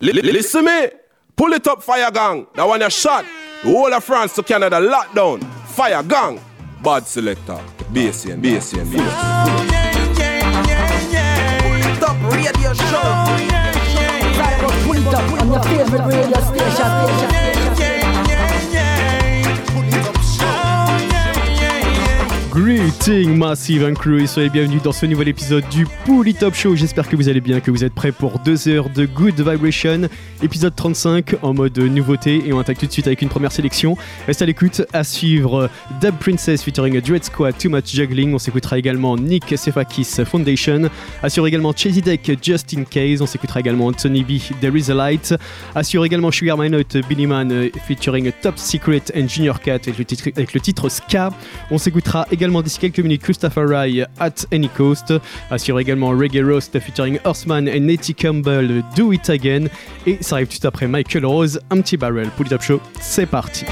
Listen me. Pull it up, fire gang. That one you shot. The whole of France to Canada lockdown. Fire gang. Bad selector. BSN, BSN, BSN. Oh, yeah, yeah, yeah, yeah. Top radio show. Oh, yeah, yeah, yeah. Pull it up on your favorite radio station. Greeting Massive and Crew soyez bienvenus dans ce nouvel épisode du Pouli Top Show. J'espère que vous allez bien, que vous êtes prêts pour deux heures de Good Vibration, épisode 35 en mode nouveauté et on attaque tout de suite avec une première sélection. Reste à l'écoute, à suivre Dub Princess featuring Dread Squad, Too Much Juggling. On s'écoutera également Nick Sefakis Foundation. Assure également Chasey Deck Just In Case. On s'écoutera également Tony B There Is a Light. Assure également Sugar My Note Billy Man featuring Top Secret and Junior Cat avec le titre, avec le titre Ska. On s'écoutera également d'ici quelques minutes Christopher Rye at Any Coast. Assure également Reggae Roast featuring Horseman et Nettie Campbell Do It Again. Et ça arrive tout après Michael Rose, un petit barrel pour le top show. C'est parti.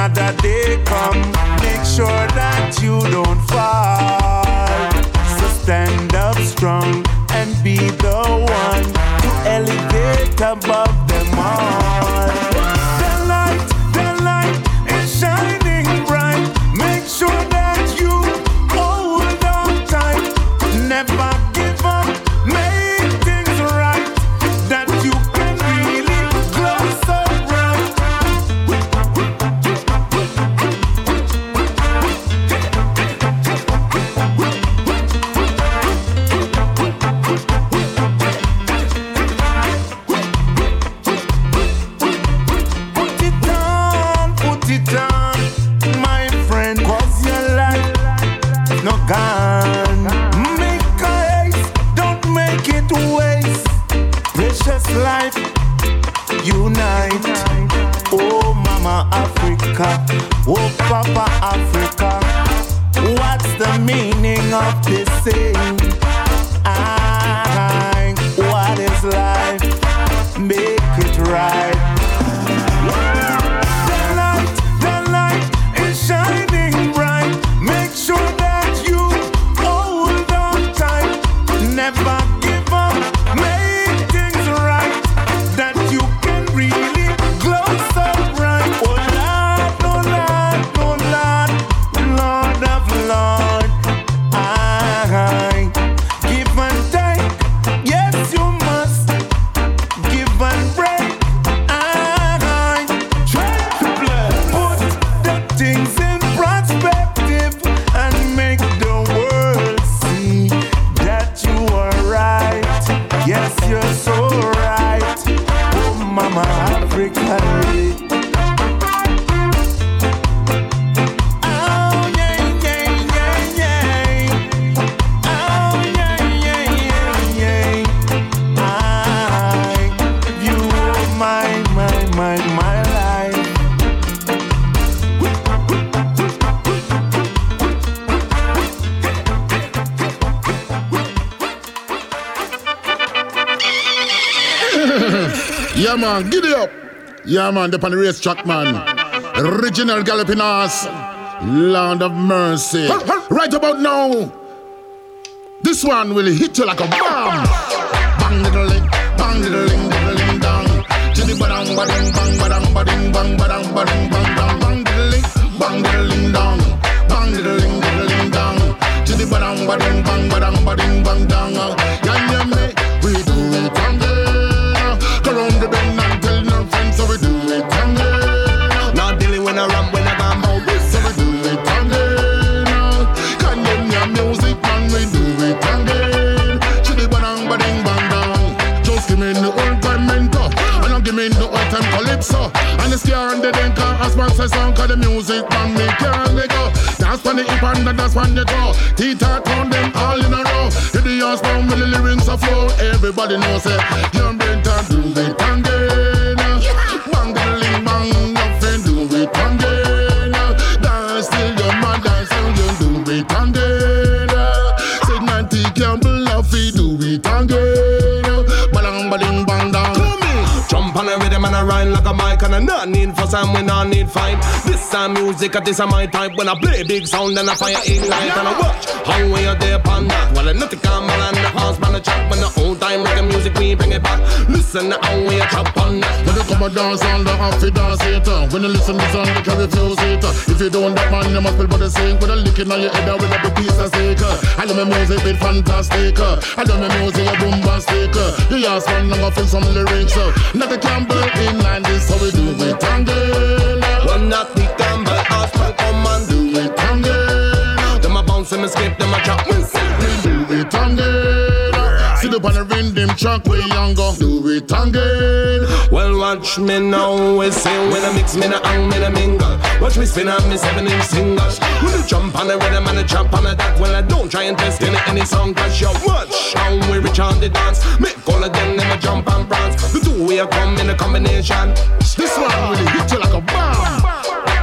another day come. Make sure that you don't fall. So stand up strong and be the one to elevate above hacer. Man, up on the racetrack, man. Original galloping ass. Land of mercy. Right about now, this one will hit you like a bomb. Bang, diddling, bang, diddling, diddling, dong. bang bang bang bang bang bang diddling bang diddling bang diddling diddling dong to the bang bang bang bang bang bang dong says song cause the music man me can't let go. Dance on the hip and the dance on the toe Tita turn them all in a row. Hit the ass down with the lyrics of flow. Everybody knows it. You're better do it again and I not need for some we not need fight. This time music, this is my type. When I play big sound and I fire in light and I watch how we are there upon that. Well, I nothing come and the house man a chop when the old time like music we bring it back. Listen to how we a chop on that. Come and dance on the half dance it. When you listen to song you can refuse it. If you don't that man you must feel but the same With a lick in your head uh, with a big piece of steak. I love my music bit fantastic. I love my music a bombastic. You ask one I'm gonna feel some lyrics uh. Not the Campbell in line this how we do it tangle When not the Campbell house man come and do it tangle Them a bounce and me skip, them a chop me. Do it tangle Up on the rhythm track we younger Do it tangle Well, watch me now, we sing when I mix, me na hang, me na mingle. Watch me spin on me seven inch singles. When you jump on the rhythm and I jump on the that, well, I don't try and test any, any song, cause you watch how we reach on the dance. Make all of them, them a jump and prance. The two way come in a combination. This one really hit you like a bomb.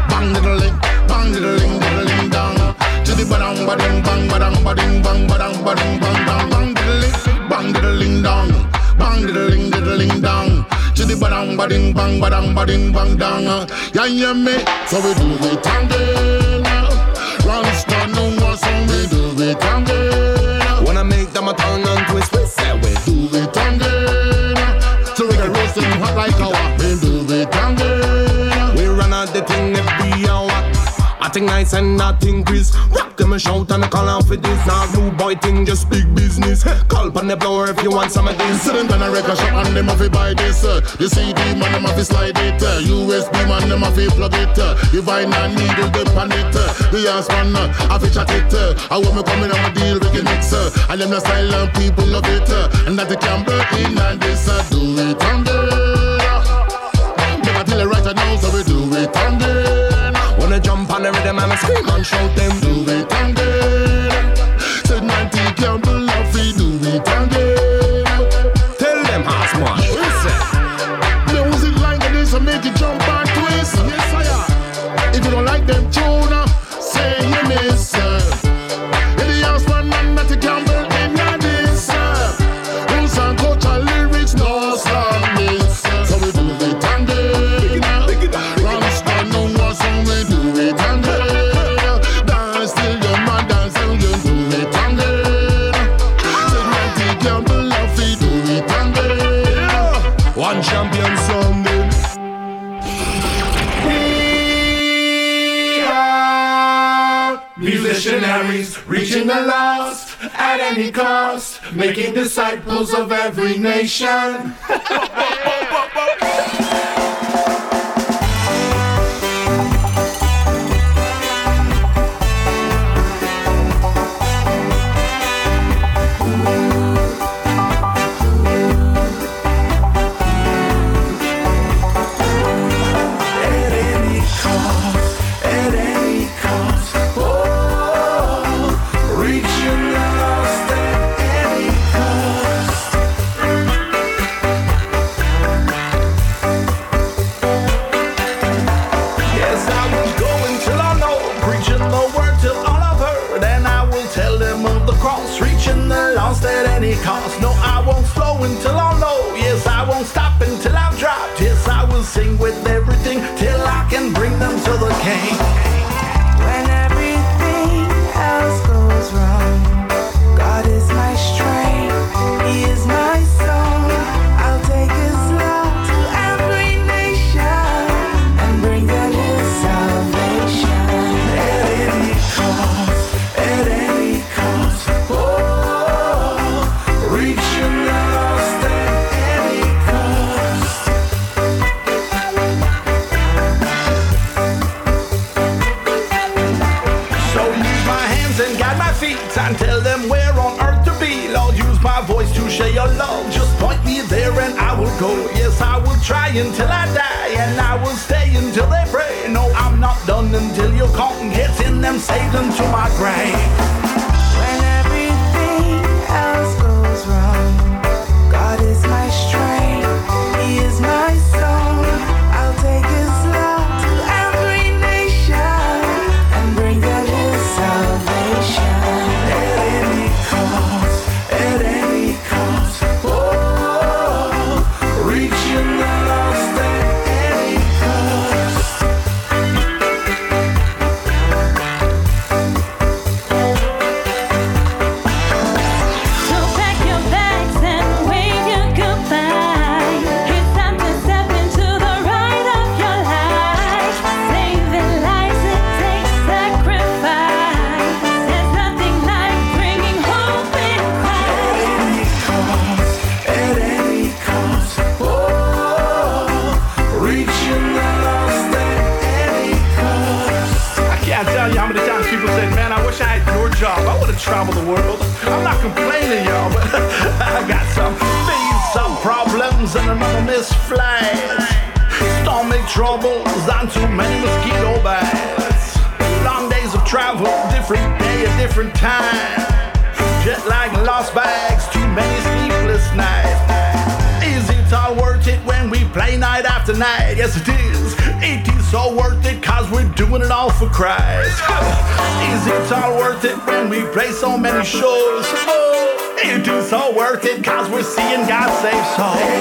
Bang diddling, bang diddling, diddling down. To the badang, badang, bang, badang, bading, bang, badang, bang, Bang diddling, diddling down. To the badang, bading, bang, badang, bading, bang, down. Yeah, yeah, me. So we do it again. I think nice and not increase. Rock them a shout and a call out for this. Now new boy thing, just big business. Call on the blower if you want some of this. Sit in a record shop and them have to buy this. Uh. The CD man them have to slide it. Uh. USB man them have to plug it. Uh. The vinyl needle dip on it. Uh. The ass man uh, have chat it. Uh. I want me coming on a deal with can mix. Uh. And them the style and people love it. Uh. And that they can break in and this uh. do it on Make I tell you right now so we do it on jump on the rhythm and I scream and shout them. Do it at any cost, making disciples of every nation. try until I die, and I will stay until they pray. No, I'm not done until your cotton gets in them Satan to my grave. Traveled the world. I'm not complaining, y'all, but I got some things, some problems, and another missed flight. Stomach troubles and too many mosquito bites. Long days of travel, different day, a different time. Jet lag, lost bags, too many sleepless nights. Is it all worth it when we play night after night? Yes, it is. It is so worth it cause we're doing it all for Christ. is it all worth it when we play so many shows? Oh, it is all worth it cause we're seeing God save souls.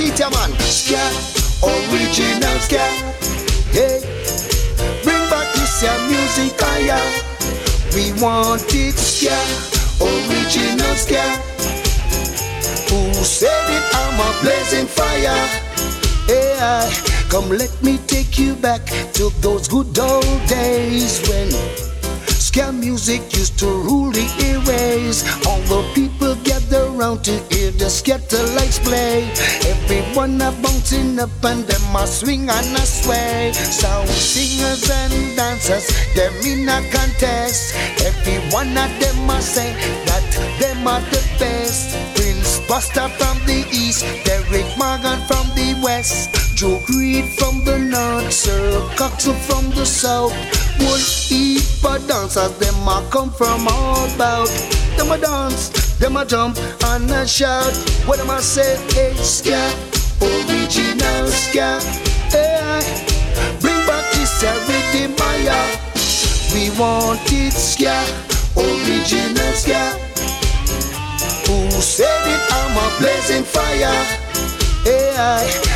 Man. Yeah, man. Ska, original ska. Hey, bring back this yeah, music, ah. We want it, ska, original ska. Who said it? I'm a blazing fire. Yeah, come let me take you back to those good old days when Ska music used to rule the airways. All the people gather round to up and them a swing and a sway. Sound singers and dancers, them in a contest. Every one of them a say that them are the best. Prince Buster from the east, Derrick Morgan from the west. Duke Reid from the north, Sir Coxsone from the south. One heap dancers, them a come from all about. Them a dance, them a jump and a shout. What am I say? Hey, ska, original ska. Hey, eh, bring back this rhythm, Maya. We want it ska, original ska. Who said it? I'm a blazing fire. Eh, hey,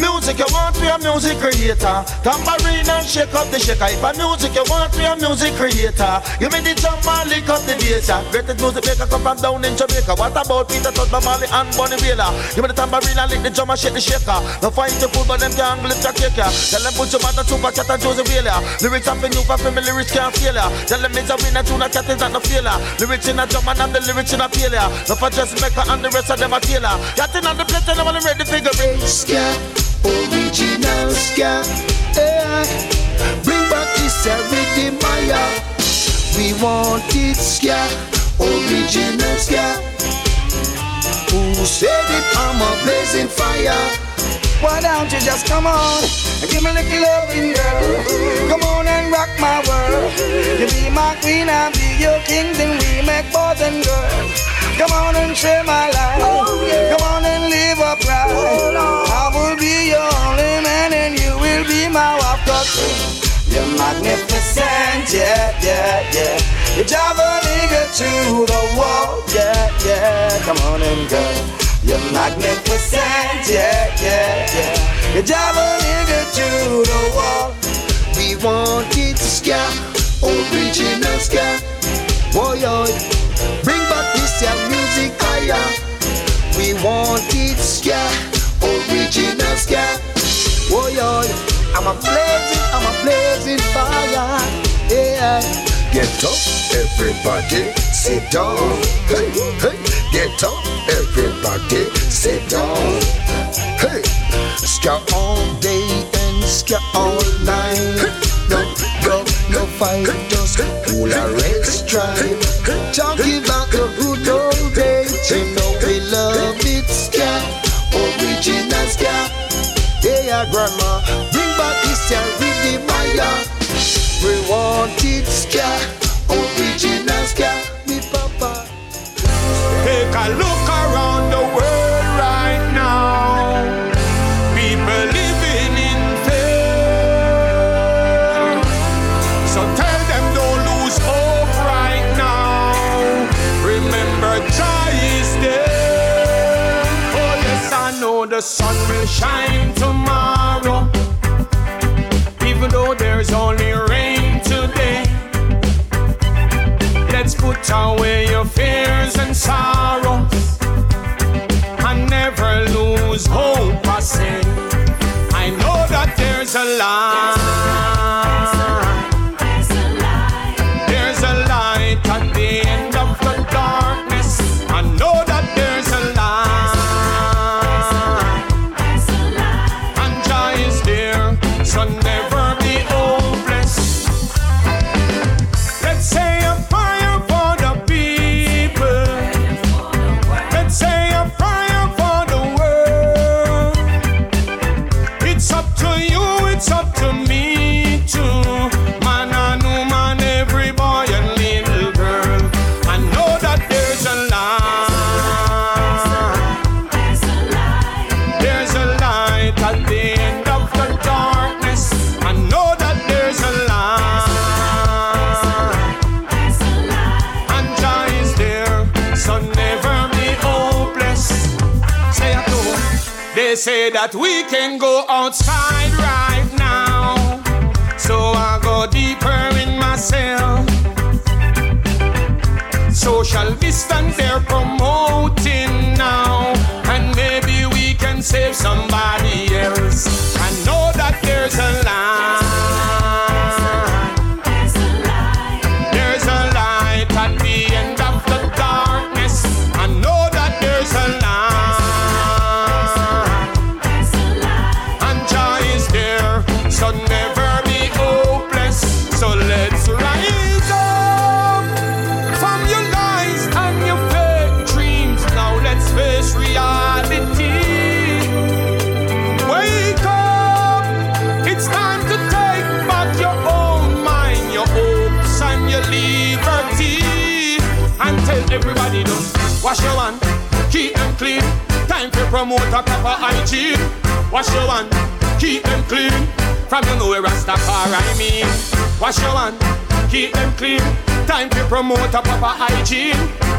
Music you want be a music creator. Tambourine and shake up the shaker. If a music you want be a music creator. Give me the drum and lick up the bass. Greatest music maker come from down in Jamaica. What about Peter Tosh, Marley and Bunny Wailer Give me the tambourine and lick the drum and shake the shaker. No fight the fool but them can't lift your cake. Tell them put your on super cat and Josey Wales Lyrics up in you for me lyrics can't fail ya Tell them it's a winner tune a cat is not no failure. Lyrics in a drum and I'm the lyrics in a failure. No for just maker and the rest of them a tailor Got in on the plate and I'm ready figure it ska, original ska. Hey, bring back this uh, Maya. We want it ska, original ska. Who said it? I'm a blazing fire. Why don't you just come on and give me a little loving, girl? Come on and rock my world. You be my queen, I'll be your king, then we make boys and girls. Come on and share my life. Magnificent, yeah, yeah, yeah. You drive a nigga to the wall, yeah, yeah. Come on and girl. You're magnificent, yeah, yeah, yeah. You drive a nigga to the wall. We want it ska, original ska. Boy, oh, bring back this your music higher. We want it ska, original ska. Boy, oh, I'm a blazing, I'm a blazing fire. Yeah. Get up, everybody, sit down. Hey, hey, get up, everybody, sit down. Hey, ska all day and ska all night. No, no, no fight, just pull a rest drive. Talking about the good old days, you know we love it, ska, original ska. Yeah, grandma, this your rhythm, Maya. We want it, ska, original ska, me papa. Take a look put away your fears and sorrows and never lose hope. I say, I know that there's a light. Say that we can go outside right now. So I go deeper in myself. Social distance they're promoting now. And maybe we can save somebody else. I know that there's a light. Wash your hand, keep them clean. Time to promote a proper hygiene. Wash your hand, keep them clean. From you know where Rastafari mean. Wash your hand, keep them clean. Time to promote a proper hygiene.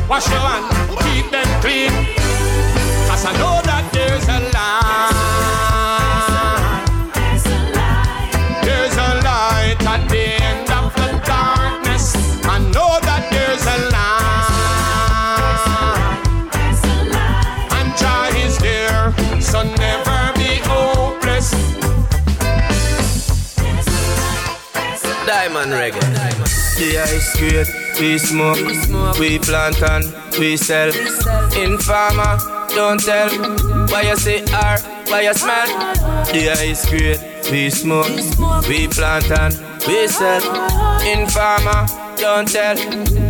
Wash your hand, keep them clean. Cause I know that there's a light. There's a light at the end of Diamond reggae. The ice grade, we smoke, we plant and we sell. Informer, don't tell. Why you say R, why you smell? The ice grade, we smoke, we plant and we sell. Informer, don't tell.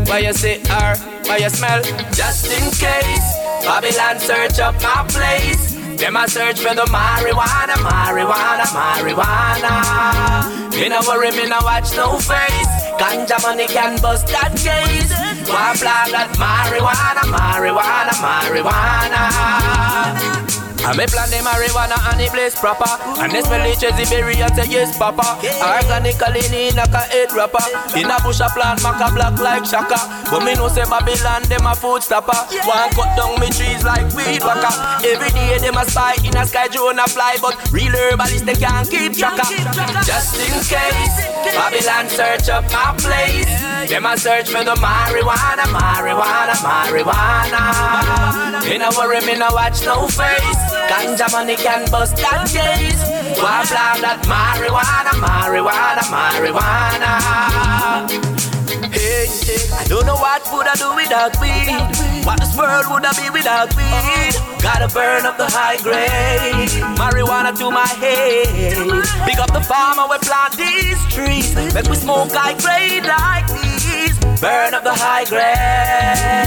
Why you say R, why you smell? Just in case, Babylon search up my place. Them a search for the marijuana, marijuana, marijuana. Me no worry, me no watch no face. Ganja money can bust that case. One flag that marijuana, marijuana, marijuana. I me plant the marijuana and the blaze proper. And this smell Chesy berry and say yes, papa. I Organically in like a head rapper. In a bush a plant, maca black like shaka. But me know say Babylon, them a food stopper. One cut down me trees like weed whacker. Every day them a spy in a sky drone a fly, but real herbalists they can't keep track. Just in case, Babylon search up my place. Them a search for the marijuana, marijuana, marijuana. Me no worry, me no watch no face. Ganja money can bust case. Why plan that marijuana, marijuana, marijuana? Hey, I don't know what would I do without weed. What this world would I be without weed? Gotta burn up the high grade, marijuana to my head. Pick up the farmer we plant these trees. Make we smoke high grade like these. Burn up the high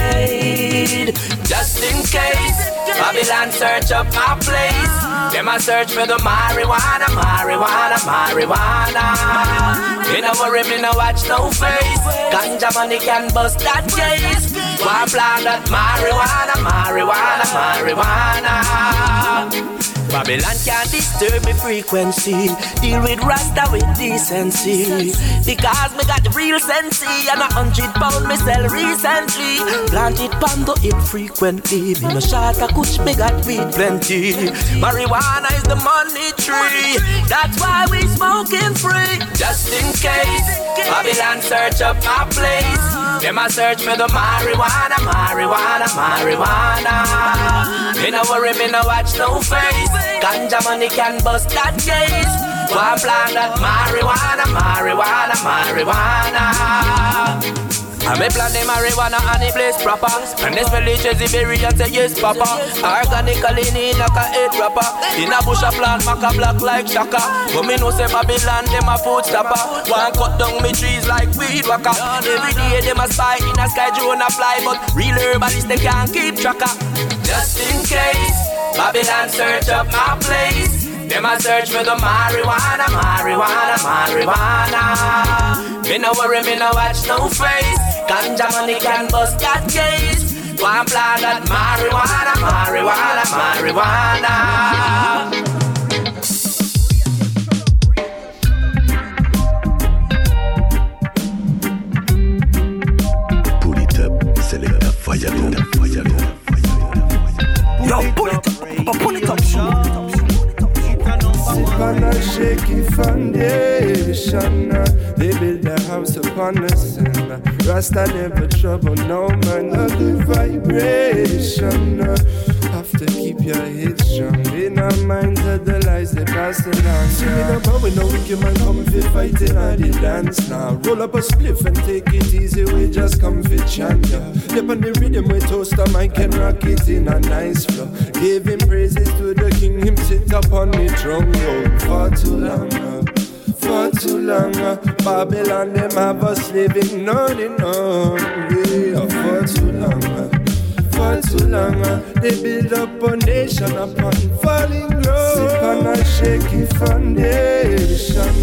grade, just in case. Babylon search up my place. Them a search for the marijuana, marijuana, marijuana. Me no worry, me no watch no face. Ganja money can bust that case. One plant that marijuana, marijuana, marijuana. Babylon can't disturb me frequency. Deal with Rasta with decency. Because me got the real sensei and a hundred pound me sell recently. Planted pando infrequently. Me no shot a kuch, me got weed plenty. Marijuana is the money tree. That's why we smoking free. Just in case Babylon search up my place. Them a search for the marijuana, marijuana, marijuana. Me no worry, me no watch no face. Ganja money can bust that case. One plan that marijuana, marijuana, marijuana. I me plant the marijuana and the place proper. And this berry and say yes papa. Organically in like a head rapper In a bush a plant maca black like shaka. But me know say Babylon them a food stopper. One cut down me trees like weed whacker. Every day them a spy in a sky drone a fly But real herbalists they can't keep track of Just in case Babylon search up my place them a search for the marijuana, marijuana, marijuana. Me no worry, me no watch no face. Ganja money can bust that case. One plan that marijuana, marijuana, marijuana. Rasta never trouble no man. Love the vibration. Have to keep your head strong. In our minds are the lies they pass along. See me the power, no wicked man come fit fighting at the dance now. Roll up a spliff and take it easy. We just come fit chant. Yeah. Lip on the rhythm, we toast the mic and rock it in a nice flow. Giving praises to the king, him sit upon the throne. Oh, for too long. uh, For too long, uh, Babylon them have us living on and on. Yeah, for too long, uh, for too long, uh, they build up a nation upon falling ground. Sip on a shaky foundation,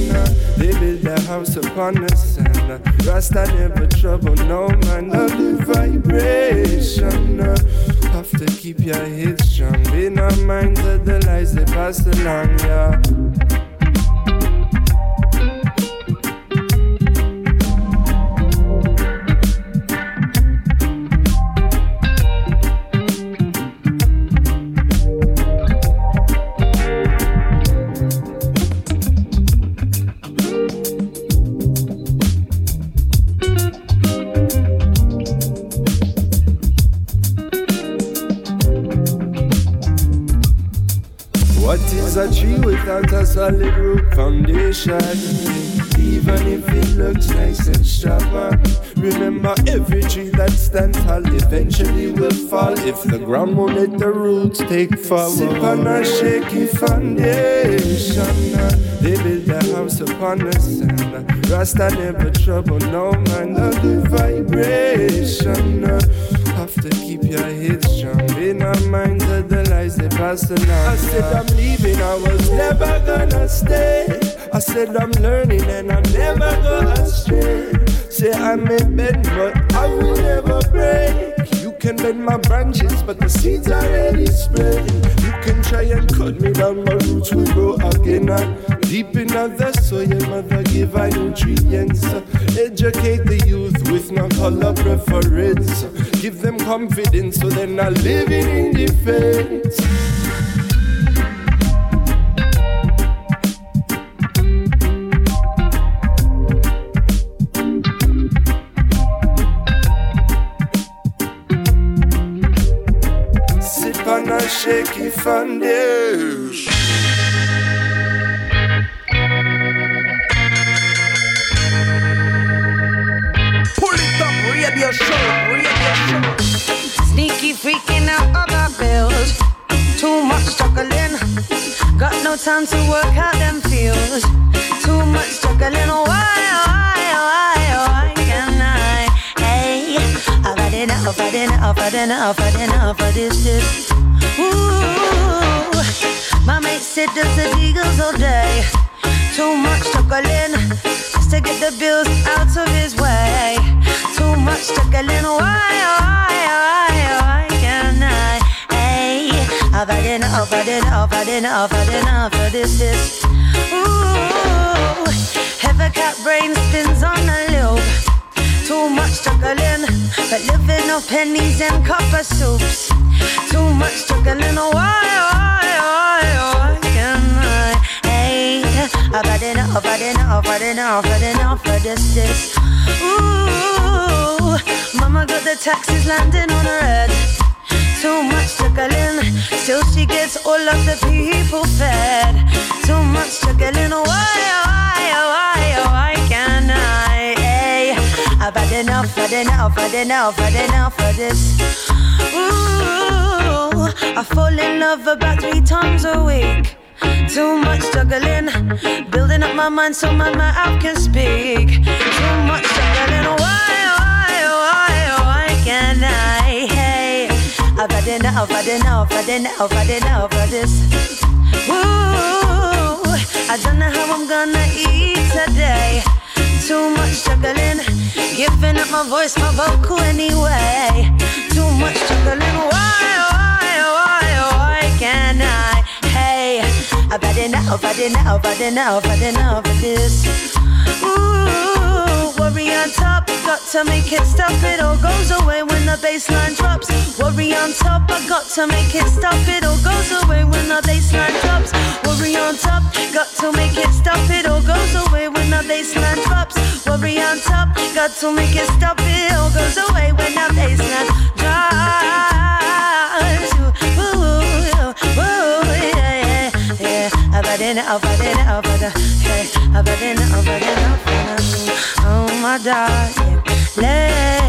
they build a house upon the sand. Rasta never trouble no man. Love the vibration. Have to keep your head strong. Be not minds are the lies they pass along, yeah. Foundation? Even if it looks nice and strong. Remember, every tree that stands tall eventually will fall if the ground won't let the roots take forward. Sip on a shaky foundation. They build their house upon the sand. Rasta never trouble no man. The vibration. Have to keep your head strong. In our minds are the lies they pass along. I said I'm leaving, I was never gonna stay. I said I'm learning and I never go astray. Say I may bend, but I will never break. You can bend my branches, but the seeds are already spread. You can try and cut me down, my roots will grow again. And deep in the soil, mother give I nutrients. Uh, Educate the youth with no color preference. Give them confidence so they're not living in defense. Shaky foundation. Pull it up, radio show, radio show. Sneaky freaking out other bills. Too much struggling. Got no time to work out them feels. Too much struggling. Why, why, enough, enough, I've had enough, had enough of this, this. Ooh, my mate said there's the eagles all day. Too much struggling just to get the bills out of his way. Too much struggling. Why, why, why, why can I? Hey, I've had enough, I've had enough, I've had enough, had enough of this, this. Ooh, ever cat brain spins on a loop. Too much struggling, but living off pennies and copper soups. Too much struggling. Oh, why, why, why, why can I? Hey, I've had enough, I've had enough, I've had enough, I've had enough of this, this. Ooh, mama got the taxes landing on her head. Too much struggling, still she gets all of the people fed. Too much struggling, oh, why, why, why, why can I? I've had enough, had enough, had enough, had enough of this. Ooh, I fall in love about three times a week. Too much struggling, building up my mind so my mouth can speak. Too much struggling, why, why, why, why can't I? Hey, I've had enough, had enough, had enough, had enough of this. Ooh, I don't know how I'm gonna eat today. Too much struggling, giving up my voice, my vocal anyway. Too much struggling, why, why, why, why can't I? Hey, I've had enough, had enough, had enough, had enough of this. Ooh, worry on top, got to make it stop. It all goes away when the baseline drops. Worry on top, I got to make it stop. It all goes away when the baseline drops. Worry on top, got to make it stop. It all goes away when the baseline drops. Worry on top, got to make it stop. It all goes away when the baseline drops. Ooh, ooh, yeah, yeah, yeah. I've had enough, I've had enough, I've had enough, I've had enough. Oh my darling, lay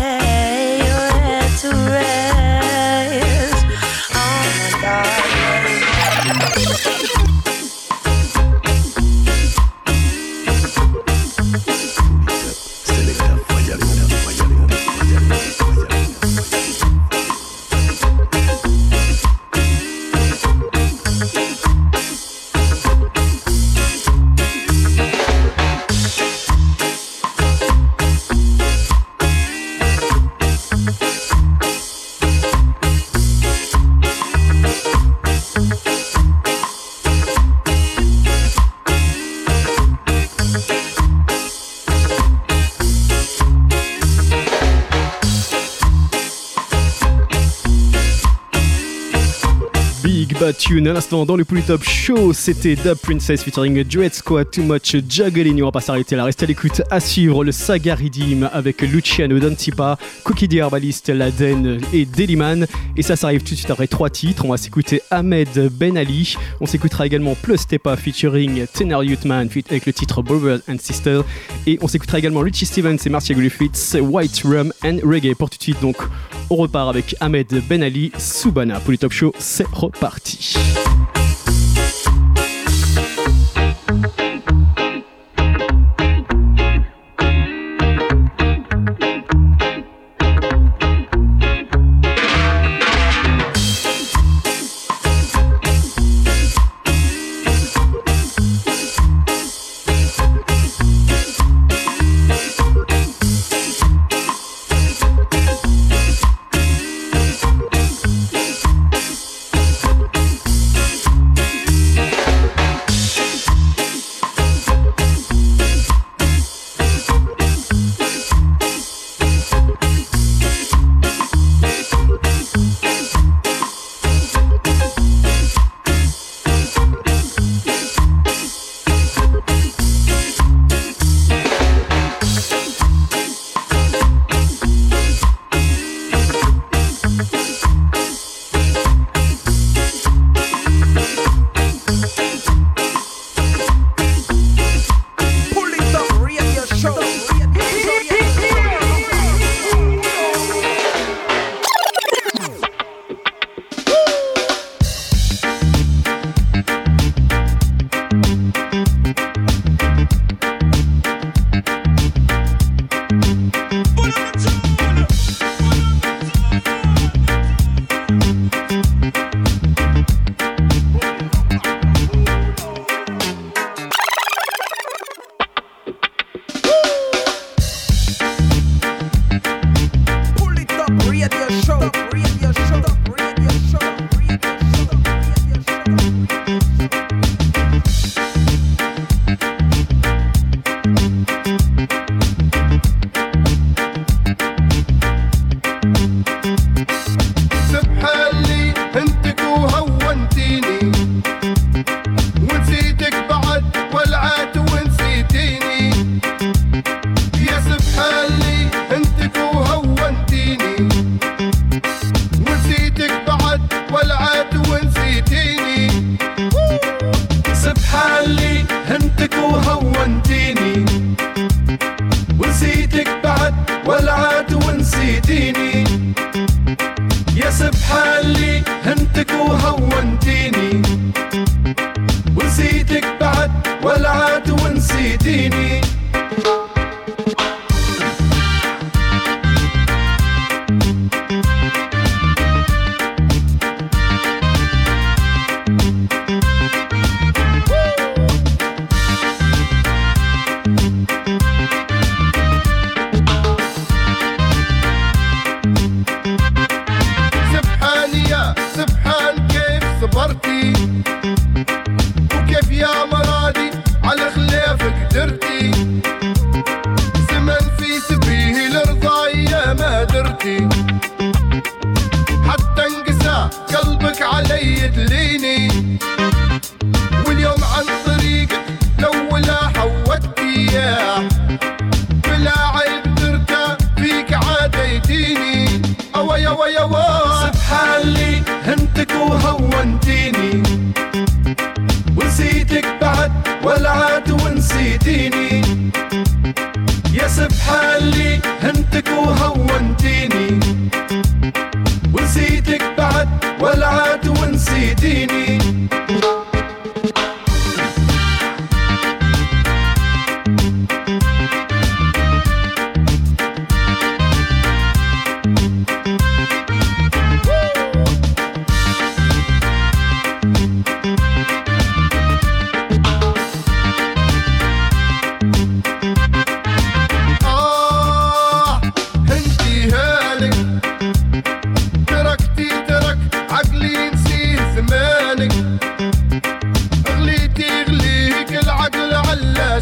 Bad Tune à l'instant dans le Pouli Top Show. C'était The Princess featuring Duet Squad, Too Much Juggling. On va pas s'arrêter là. Restez à l'écoute. À suivre le Saga Redeem avec Luciano Dantipa, Cookie the Herbalist, Laden et Deliman. Et ça, ça arrive tout de suite après trois titres. On va s'écouter Ahmed Ben Ali. On s'écoutera également Plus Tepa featuring Tenor Youthman avec le titre Brothers and Sisters. Et on s'écoutera également Richie Stevens et Marcia Griffiths, White Rum and Reggae. Pour tout de suite, donc, on repart avec Ahmed Ben Ali, Subana. Pouli Top Show, c'est reparti. Paper.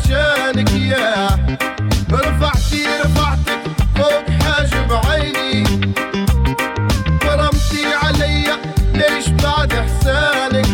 عشانك ياه رفعتي رفعتك فوق حاجب عيني. كرمتي علي ليش بعد إحسانك؟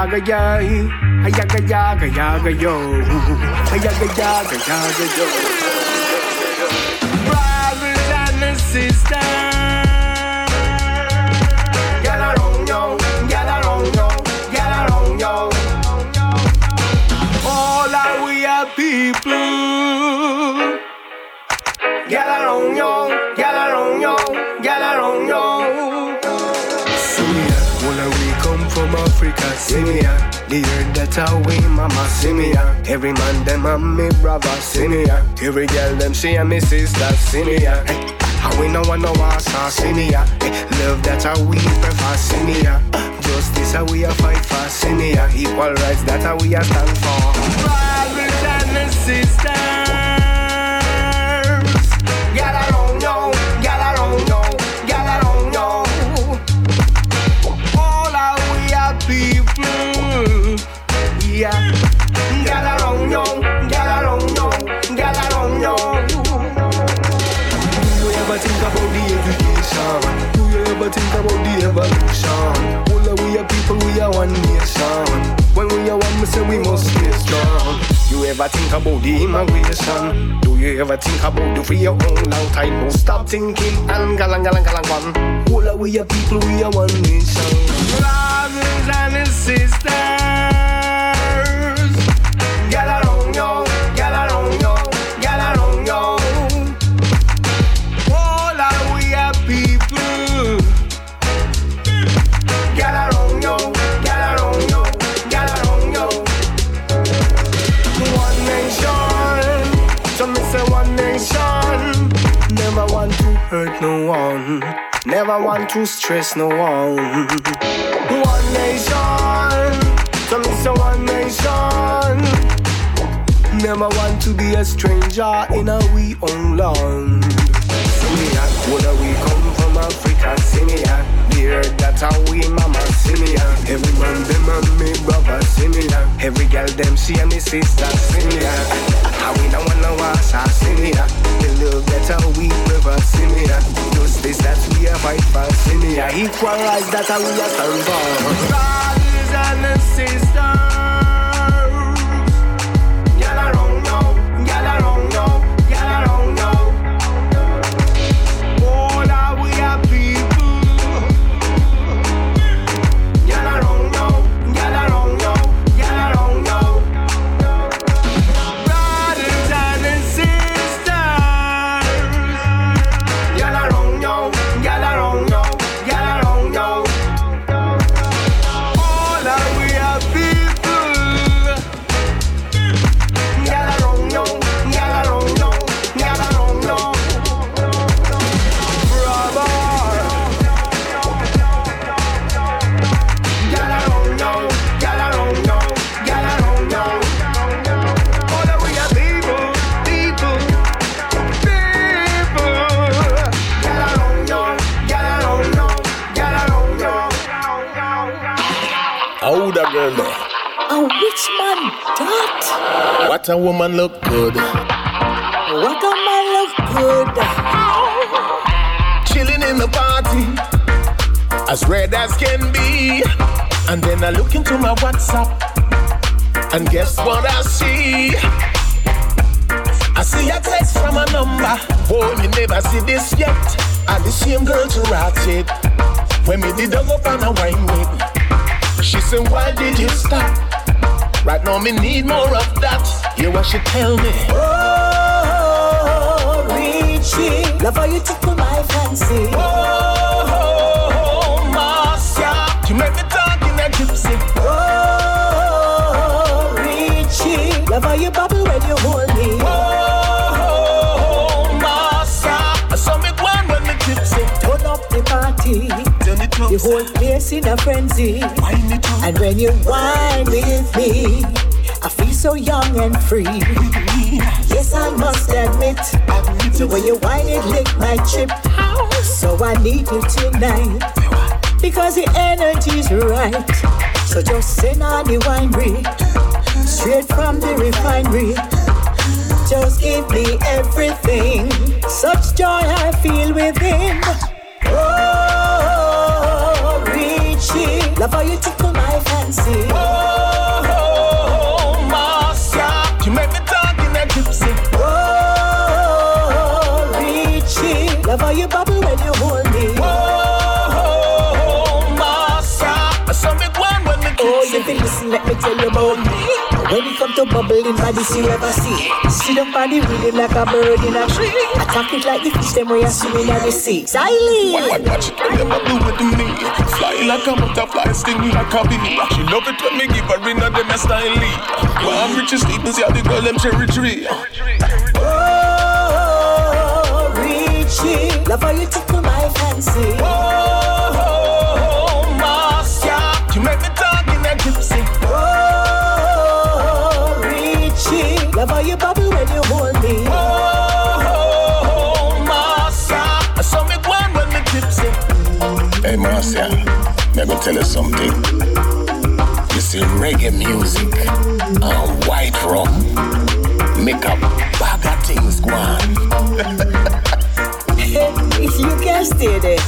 Yaga yay. Ayaga yaga yaga yo. Ayaga yaga yaga yo. Brothers and sisters. Africa. See me, the earth that away, mama. See me, every man them and me brother. See me, every girl them she and me sister. See me, hey. Eh, and we no want no war, see me, hey. Eh, love that how we prefer. See me, justice how we a fight for. See me, equal rights that how we a stand for. Brothers and sisters. Ever think about the immigration? Do you ever think about the free your own long time? Don't stop thinking and galang galang galang one. All our we are people, we are one nation. Brothers and sisters, never want to stress no one. One nation, so me say one nation. Never want to be a stranger in a we own land. See me at where we come from Africa, see me at here that how we mama see me at every man them and me brother see at every girl them she and me sister see me how we don't wanna wash our see at the that how we prefer see at justice that we are fight for see at equal rights that we are stand for brothers and sisters that? What a woman look good. What a man look good. Chilling in the party, as red as can be. And then I look into my WhatsApp, and guess what I see? I see a text from a number. Oh, me never see this yet. And the same girl to write it. When me did go up on a wine with. She said, Why did you stop? Right now, me need more of that. Hear what she tell me. Oh, Richie, love how you tickle my fancy. Oh, oh, oh Marcia, you make me the whole place in a frenzy. And when you whine with me, I feel so young and free. Yes, I must admit, the way you whine it lick my chip. So I need you tonight because the energy's right. So just send on the winery, straight from the refinery. just give me everything. Such joy I feel within. Love how you tickle my fancy. Oh, oh, oh Marcia, you make me talk in a gypsy. Oh, Richie. Love how you bubble when you hold me. Oh, oh, oh Marcia, I saw me one when me Oh, you feel listen, let me tell you about me. When it come to bubbling bodies, you ever see? See the body rhythm like a bird in a tree. Attack it like the fish, them way you swimming at the sea. Silent. Watch, it, tell them do it to me. Fly like a butterfly, sting like a bee. She love it when me give her in a them a style. When I'm rich and sleep, see how the girl them cherry tree. Oh, Richie. Love how you tickle my fancy. Oh, oh, oh, oh Marcia, you make me Marcia, let me tell you something. You see reggae music and white rum make a bag of things go on. if you can stay there,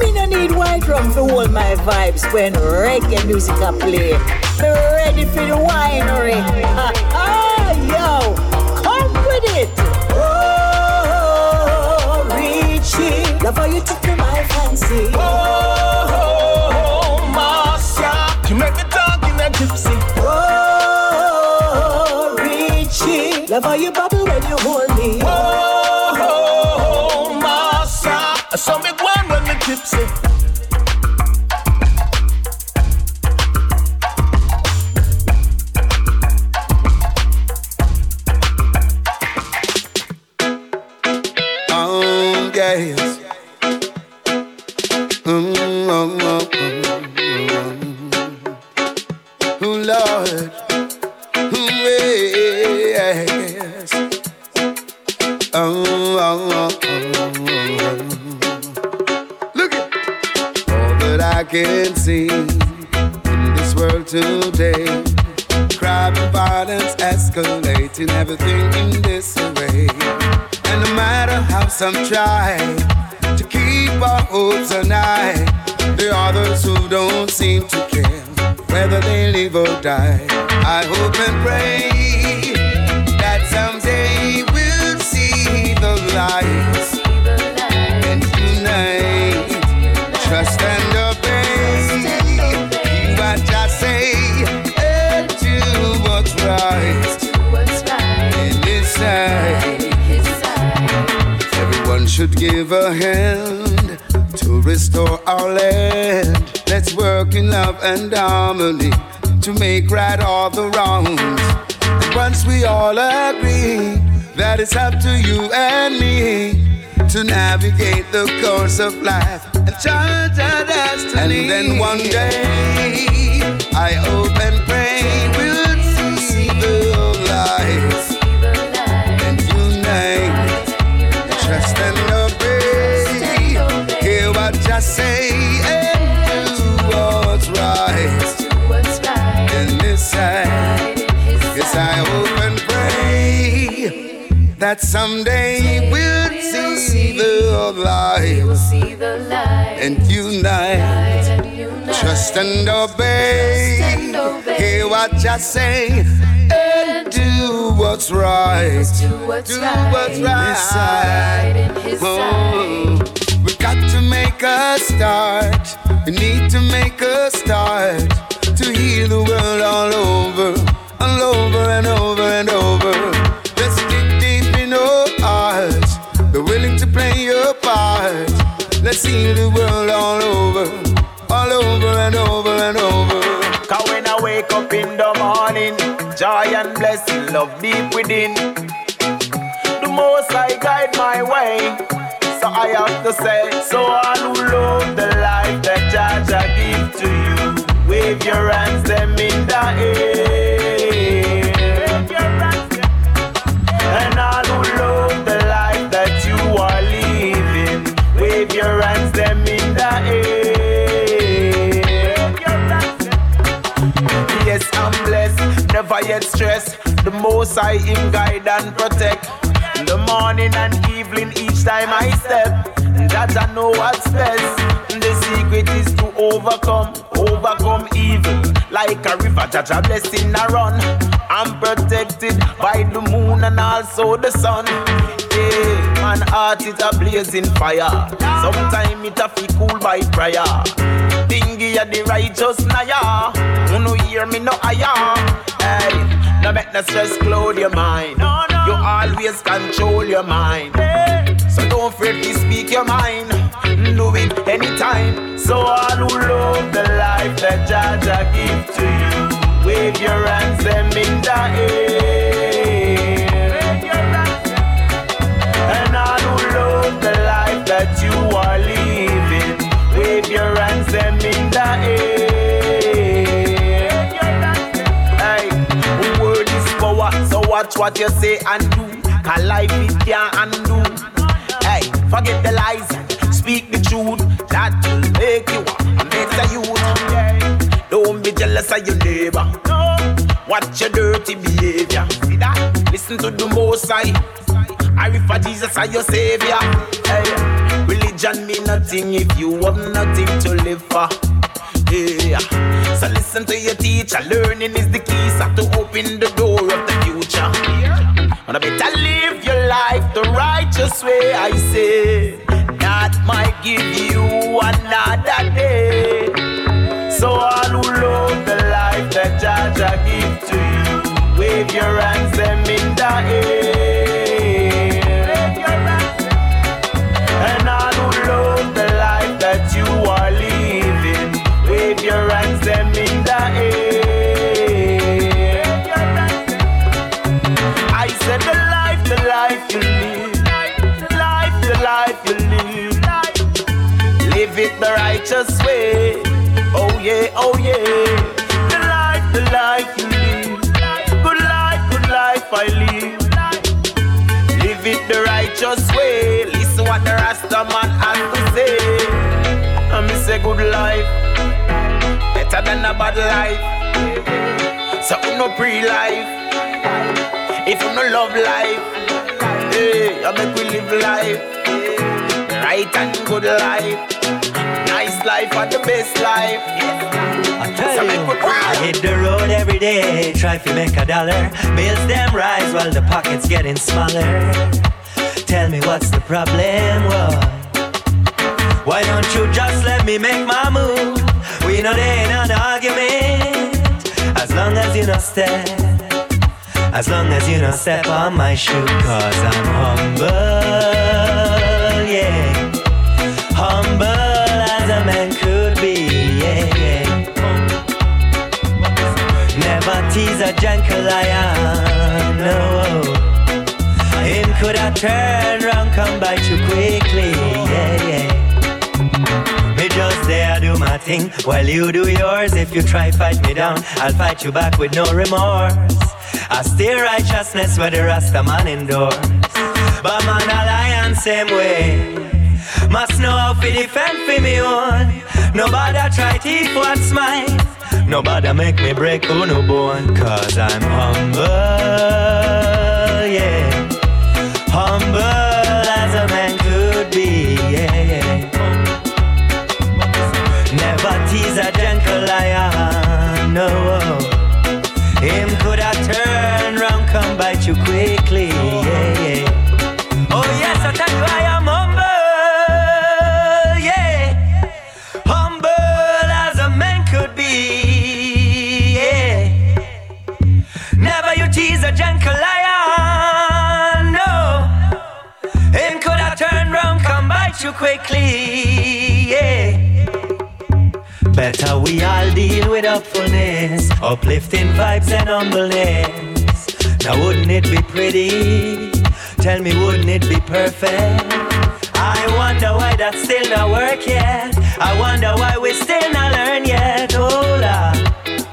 me no need white rum to hold my vibes when reggae music a play. Me ready for the winery. Ha, yo, come with it. Oh, Richie. Love how you tickle my fancy. Oh, how you bubble should give a hand to restore our land. Let's work in love and harmony to make right all the wrongs. And once we all agree that it's up to you and me to navigate the course of life and chart our destiny. And then one day, I hope and pray say and do what's right in this side. Yes, I hope and pray that someday we'll see the light and unite, trust and obey. Hear what I say and do what's right. Do what's right. Oh, we got to make a start. We need to make a start to heal the world all over, all over and over and over. Let's dig deep in our hearts. Be willing to play your part. Let's heal the world all over, all over and over and over. Cause when I wake up in the morning, joy and blessing, love deep within. The most I guide my way, so I have to say, so all who love the life that Jah Jah give to you, wave your hands them in the air. And all who love the life that you are living, wave your hands them in the air. Yes, I'm blessed, never yet stressed. The most I him guide and protect. The morning and evening, each time I step, that I know what's best. The secret is to overcome, overcome evil. Like a river, judge a blessing I run. I'm protected by the moon and also the sun. Yeah, man, heart is a blazing fire. Sometimes it a fi cool by prayer. Thingy of the righteous naya. You no hear me no higher. Hey, no make no stress cloud your mind. You always control your mind. So don't afraid to speak your mind. Do it anytime. So all who love the life that Jah Jah give to you, wave your hands them in the air. And all who love the life that you are living, wave your hands them in the air. Hey, word is power, so watch what you say and do. Cause life it can't undo. Forget the lies, speak the truth. That will make you a better youth. Don't be jealous of your neighbor. Watch your dirty behavior. Listen to the most high. I refer Jesus as your savior. Religion mean nothing if you have nothing to live for. Yeah. So listen to your teacher. Learning is the key so to open the door of the future. And I better live life the righteous way. I say Not my give oh yeah. The life, the life you live, good life, good life I live. Live it the righteous way. Listen what the Rasta man has to say. I me say good life, better than a bad life. So you no pre-life. If you no love life, hey, I make we live life. Right and good life. Nice life and the best life. I tell you, I hit the road every day, try to make a dollar. Bills them rise while the pockets getting smaller. Tell me what's the problem, what? Why don't you just let me make my move? We know there ain't no argument. As long as you know step, as long as you know step on my shoe, cause I'm humble, tease a gentle lion, no. Him could have turned round, come bite you quickly, yeah, yeah. Me just there do my thing while you do yours. If you try fight me down, I'll fight you back with no remorse. I steer righteousness where the Rasta man endures. But man, a lion same way. Must know how to defend for me own. Nobody try to eat what's mine. Nobody make me break on no bone. Cause I'm humble, Better we all deal with upfulness, uplifting vibes and humbleness. Now wouldn't it be pretty? Tell me, wouldn't it be perfect? I wonder why that still not work yet. I wonder why we still not learn yet. Oh Lord,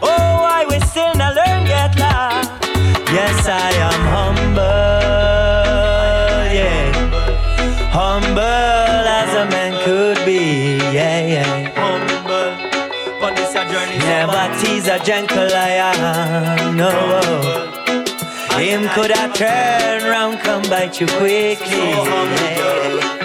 oh why we still not learn yet, Lord. Yes, I am a gentle lion, no. him could have turned round, come bite you quickly.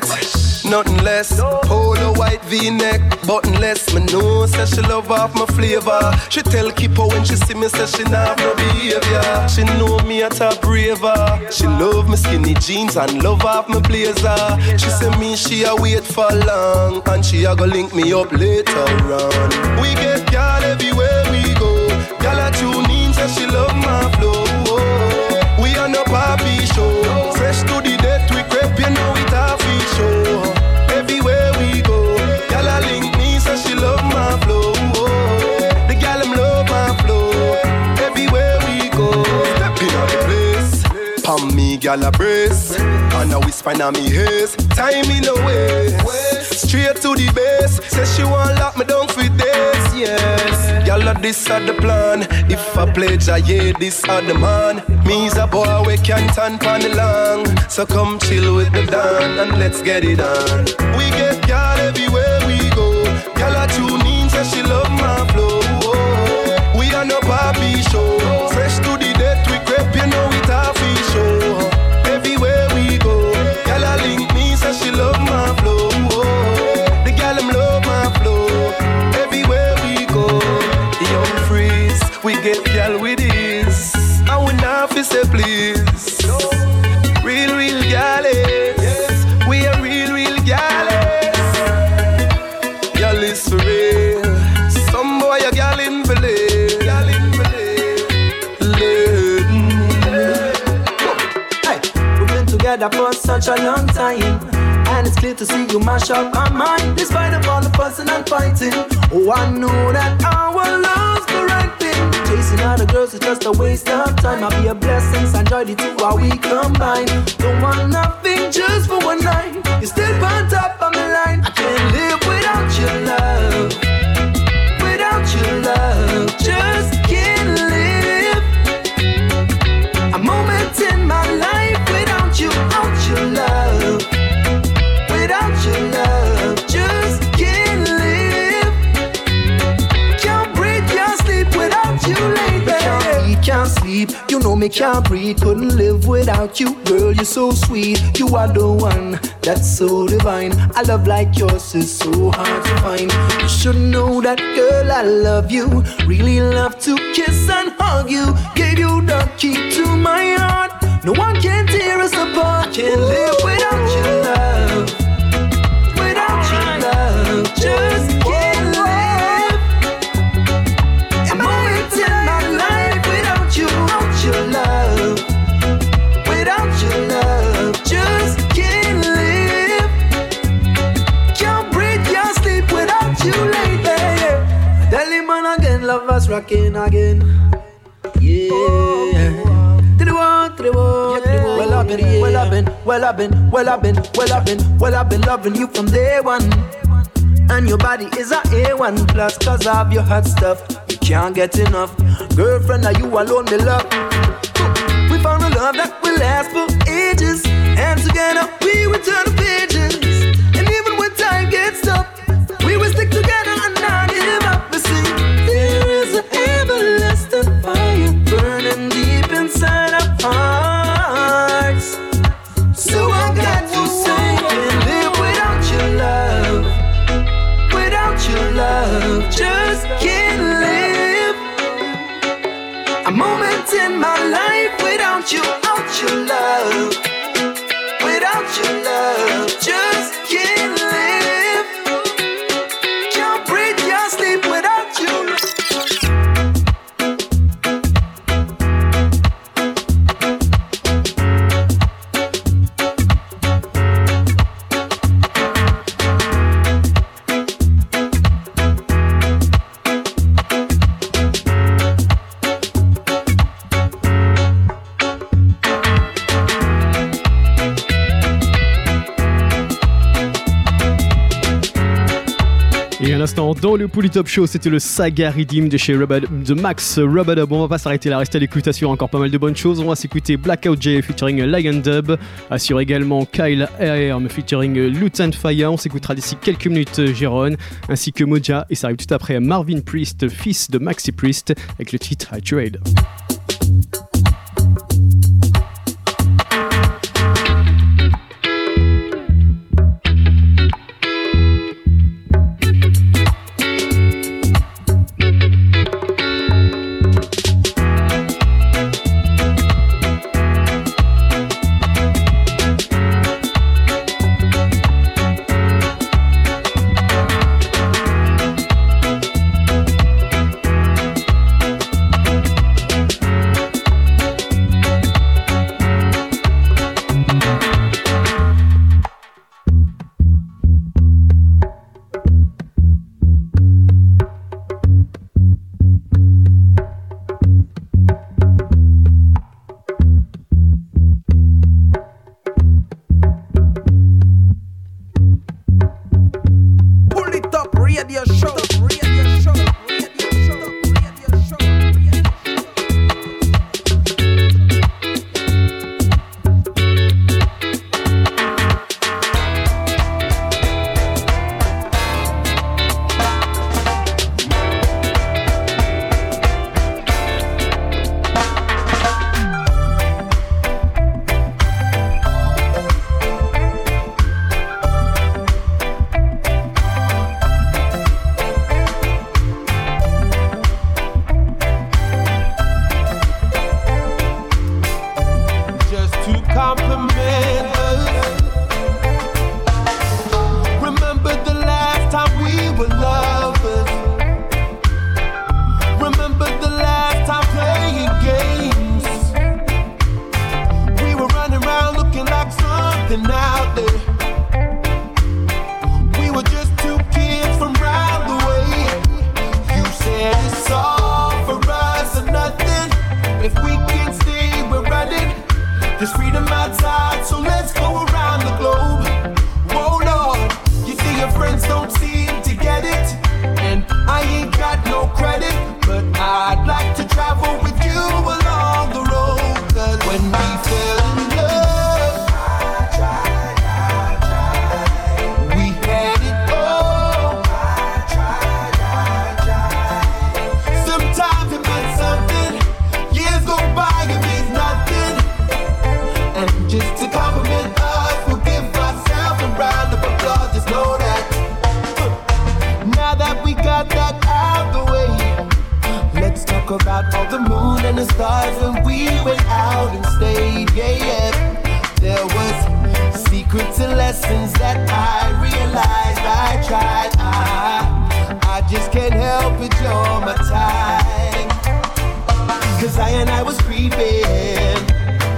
Death, nothing less. Polo white V-neck, buttonless. Me know say she love off my flavor. She tell Kippo when she see me say she not have no behavior. She know me a top braver. She love me skinny jeans and love off my blazer. She say me she a wait for long and she a go link me up later on. We get girl everywhere we go. Girl a tune in say she love my flow. Girl a brace, and a whisper in me haze. Time in the waist, straight to the base. Say she want lock me down for days, yes. Girl, a this are the plan. If I pledge, I yeah, this are the man. Me's a boy we can't stand pan long. So come chill with the Dan and let's get it on. We get girl everywhere we go. Girl, a tune girl with this. And we not fi say please. Real, real gallus. We are real, real gallus. Girl is for real. Some boy a gal in Belay. Gal in Hey, we've been together for such a long time. And it's clear to see you mash up my mind. Despite of all the fussing and fighting. Oh, I know that our love's other girls is just a waste of time. I'll be a blessing, and joy the two while we combine. Don't want nothing just for one night. You still on top of my line. I can't live without your love. Without your love, just can't. You know me can't breathe. Couldn't live without you, girl. You're so sweet. You are the one that's so divine. A love like yours is so hard to find. You should know that, girl. I love you. Really love to kiss and hug you. Gave you the key to my heart. No one can tear us apart. Can't live the one. Well, I've been, well, I've been, well, I've been, well, I've been, well, I've been, been loving you from day one. And your body is a A1 plus, cause of your hot stuff. You can't get enough. Girlfriend, are you alone, me love? We found a love that will last for ages. And together, we will turn the pages. And even when time gets tough, you, Polytop Show, c'était le Saga Redeem de chez Rubber- de Max Rubadub. On va pas s'arrêter là, rester à l'écoute, assure encore pas mal de bonnes choses. On va s'écouter Blackout J featuring Lion Dub, assure également Kyle Airm featuring Lieutenant Fire. On s'écoutera d'ici quelques minutes Jérôme, ainsi que Moja, et ça arrive tout après Marvin Priest, fils de Maxi Priest, avec le titre High Trade. About all the moon and the stars when we went out and stayed. Yeah, yeah. There was secrets and lessons that I realized I tried. I, I just can't help it, you're my type. Cause I and I was creeping,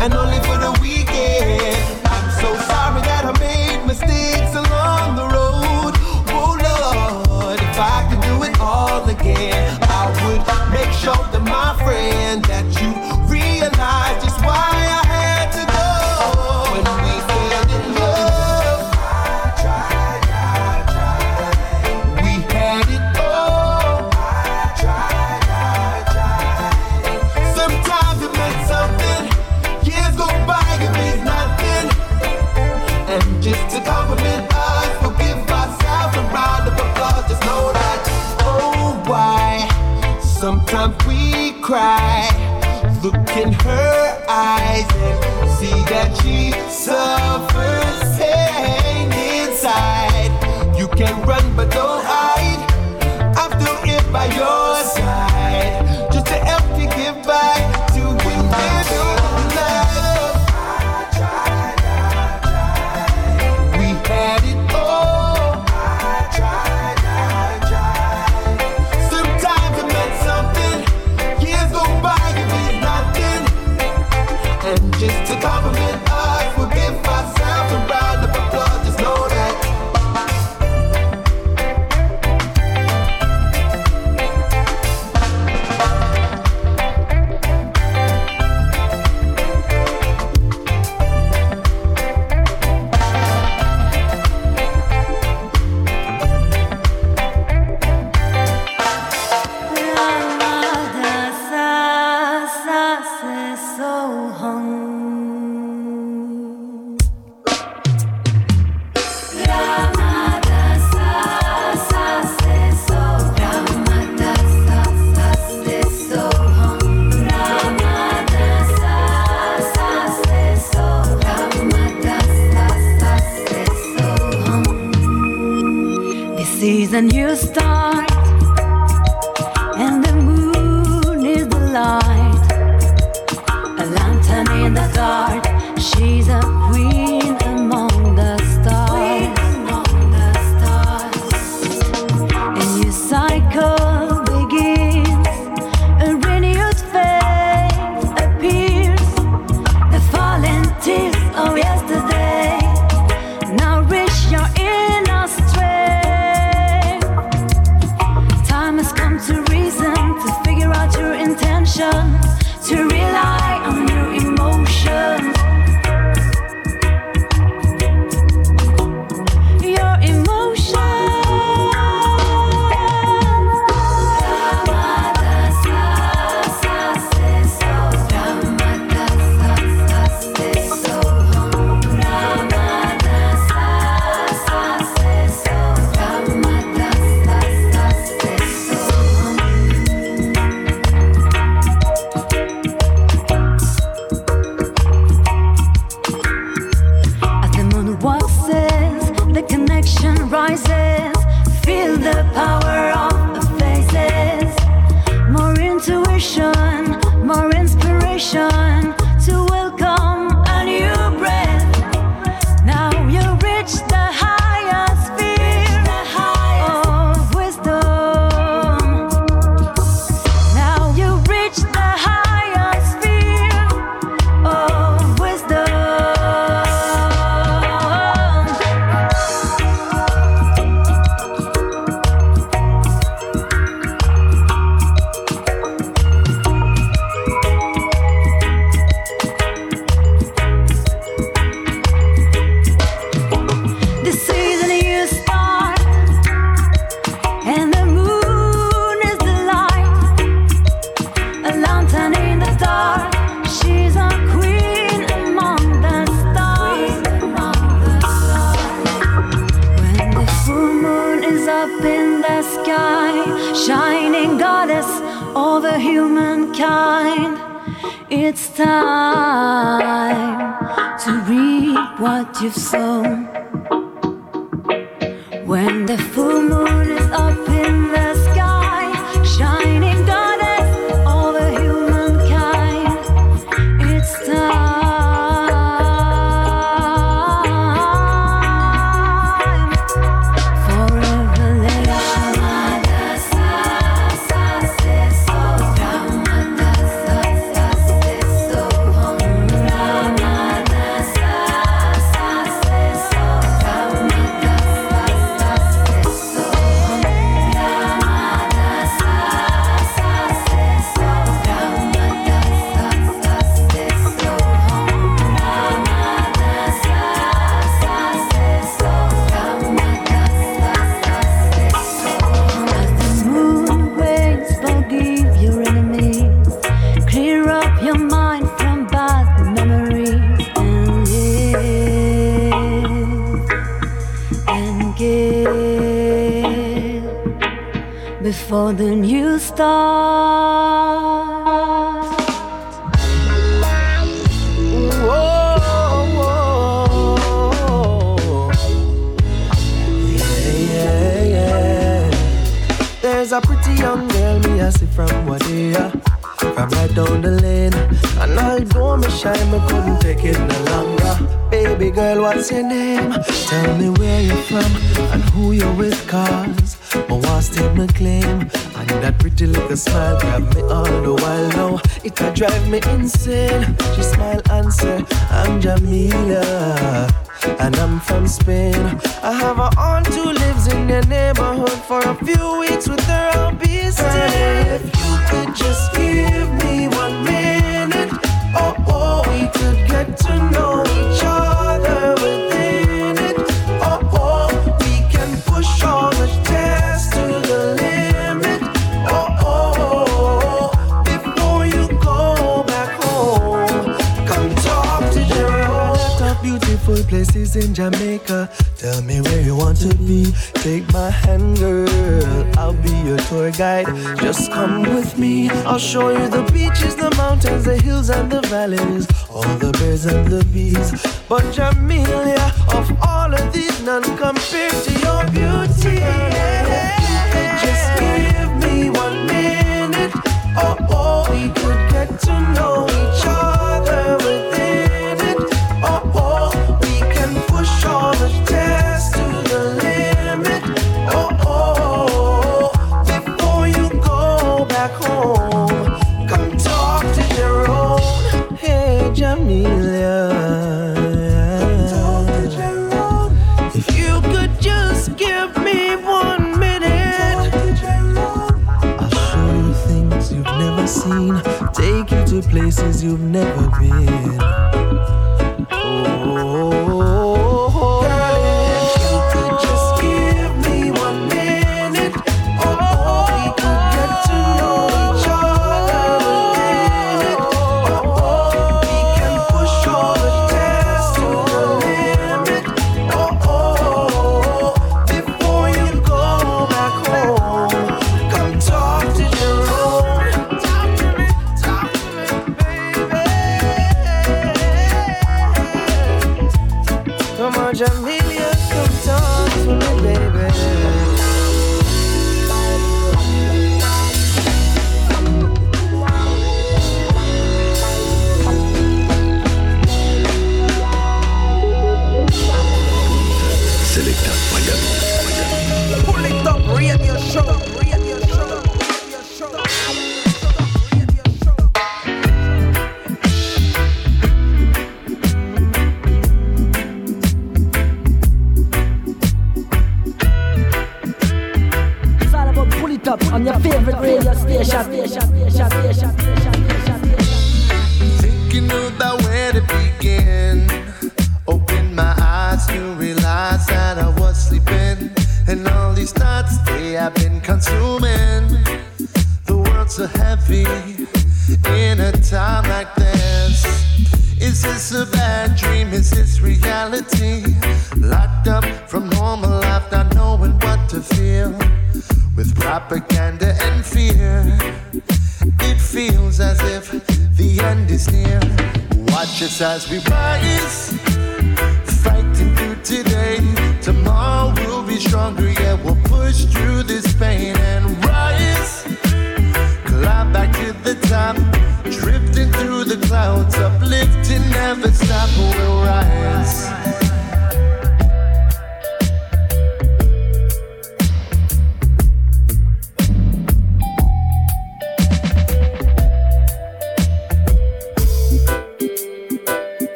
and only for the weekend. I'm so sorry that I made mistakes along the road. Oh Lord, if I could do it all again, I would make sure that my friend that you realize Lisa. Rises. Feel the power of Jamelia,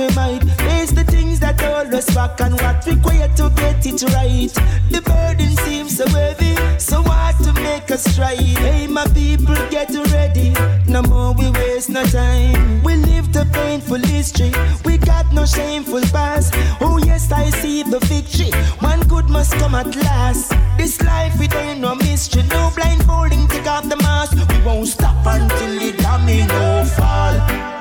we might. Face the things that hold us back and what required to get it right. The burden seems so heavy, so hard to make us stride. Hey, my people, get ready. No more we waste no time. We live the painful history. We got no shameful past. Oh yes, I see the victory. One good must come at last. This life it ain't no mystery. No blindfolding, take off the mask. We won't stop until the domino fall.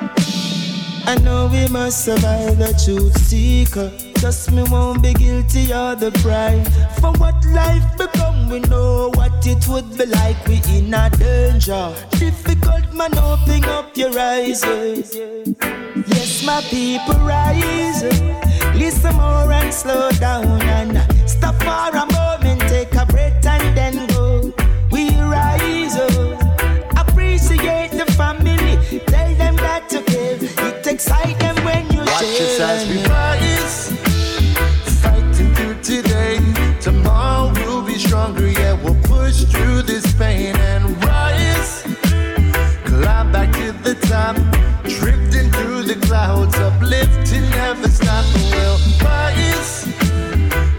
I know we must survive the truth seeker. Just me won't be guilty of the pride. For what life become, we know what it would be like. We in a danger. Difficult man, open up your eyes. Yes, my people rise. Listen more and slow down and stop for a moment. Take a breath and clouds, uplifting, never stop, we'll rise.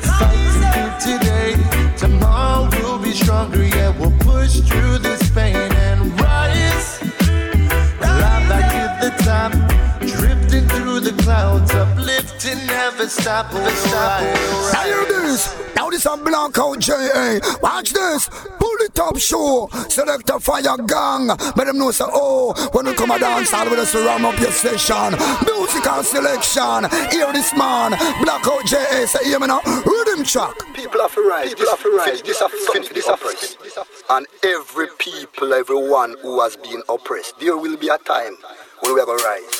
Fighting through today, tomorrow we'll be stronger, yeah, we'll push through this pain and rise. Climb back to the top, drifting through the clouds, uplifting, never stop, never stop. Now hear this. This a Blackout JA Watch this. Pull it up show. Select a fire gang. Let them know say oh when we come a dance all with us to ram up your session. Musical selection. Hear this man. Blackout JA say hear me now. Rhythm track. People have to rise, people have to rise. This have finish, this have. And every people, everyone who has been oppressed, there will be a time when we are gonna rise.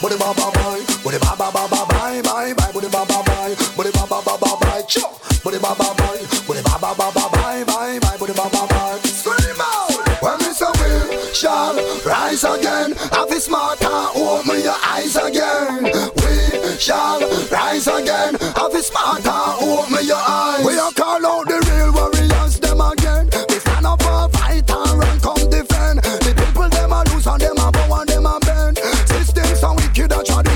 Body ba ba bye, body ba ba ba ba bye bye bye, body ba ba bye, body ba ba ba ba bye, cho, body ba ba bye, body ba ba ba ba bye bye bye, body ba ba bye. Scream out when we say we shall rise again. Have a smart and open your eyes again. We shall rise again. Have a smart and open your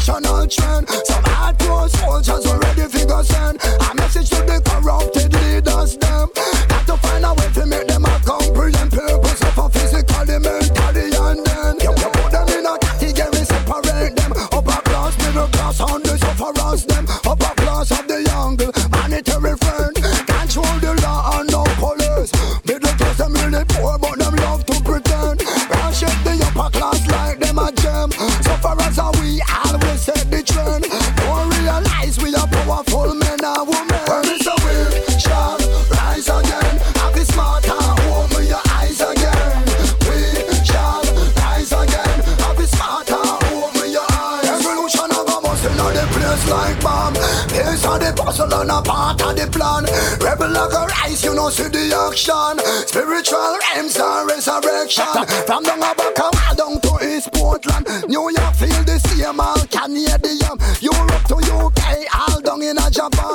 traditional trend. Some hardcore soldiers already figure send. A message to the corrupted leaders them. Got to find a way to make them a comprehend purpose of a physically, mentally and then. You you put them in a category, separate them. Upper class, middle class, and the sufferers them. Upper class of the young, monetary of the puzzle and a part of the plan. Rebel like a rise, you know, see the action. Spiritual realms and resurrection. From down a back a down to East Portland. New York feel the same all Canadian. Um, Europe to UK, all down in a Japan.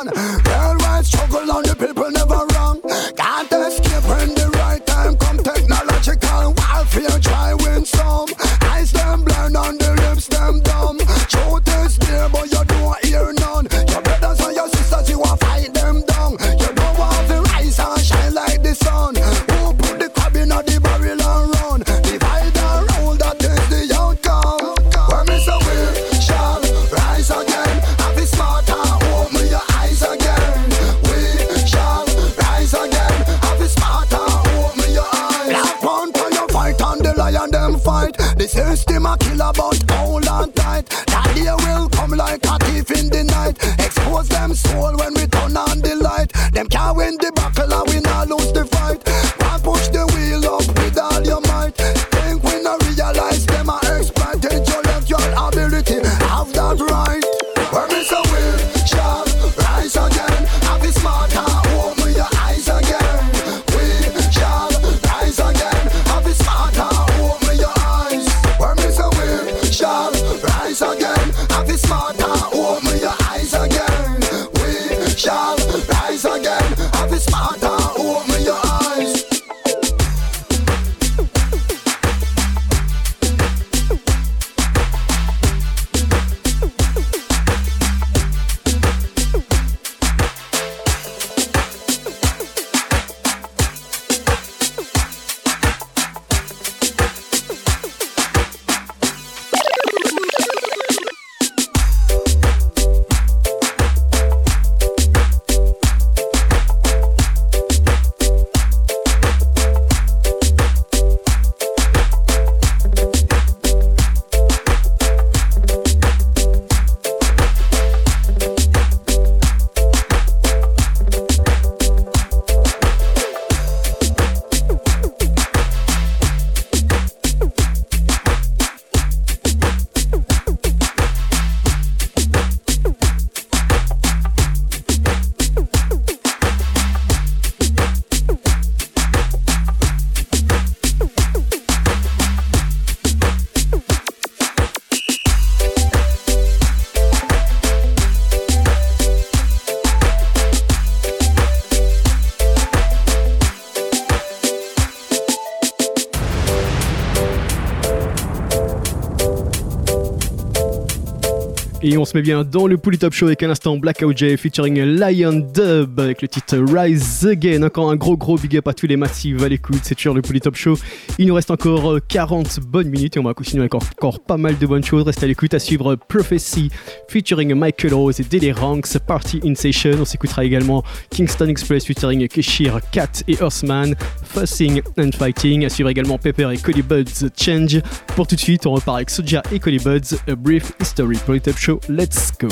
on se met bien dans le Pouli Top Show avec un instant Blackout J featuring Lion Dub avec le titre Rise Again. Encore un gros gros big up à tous les massifs à l'écoute, c'est toujours le Pouli Top Show. Il nous reste encore euh, 40 bonnes minutes et on va continuer avec encore pas mal de bonnes choses. Restez à l'écoute à suivre euh, Prophecy featuring Michael Rose et Daily Ranks, Party in Session. On s'écoutera également Kingston Express featuring Keshir, Cat et Earthman, Fussing and Fighting. À suivre également Pepper et Cody Buds Change. Pour tout de suite, on repart avec Soja et Collie Buds, A Brief History pour Show. Let's go!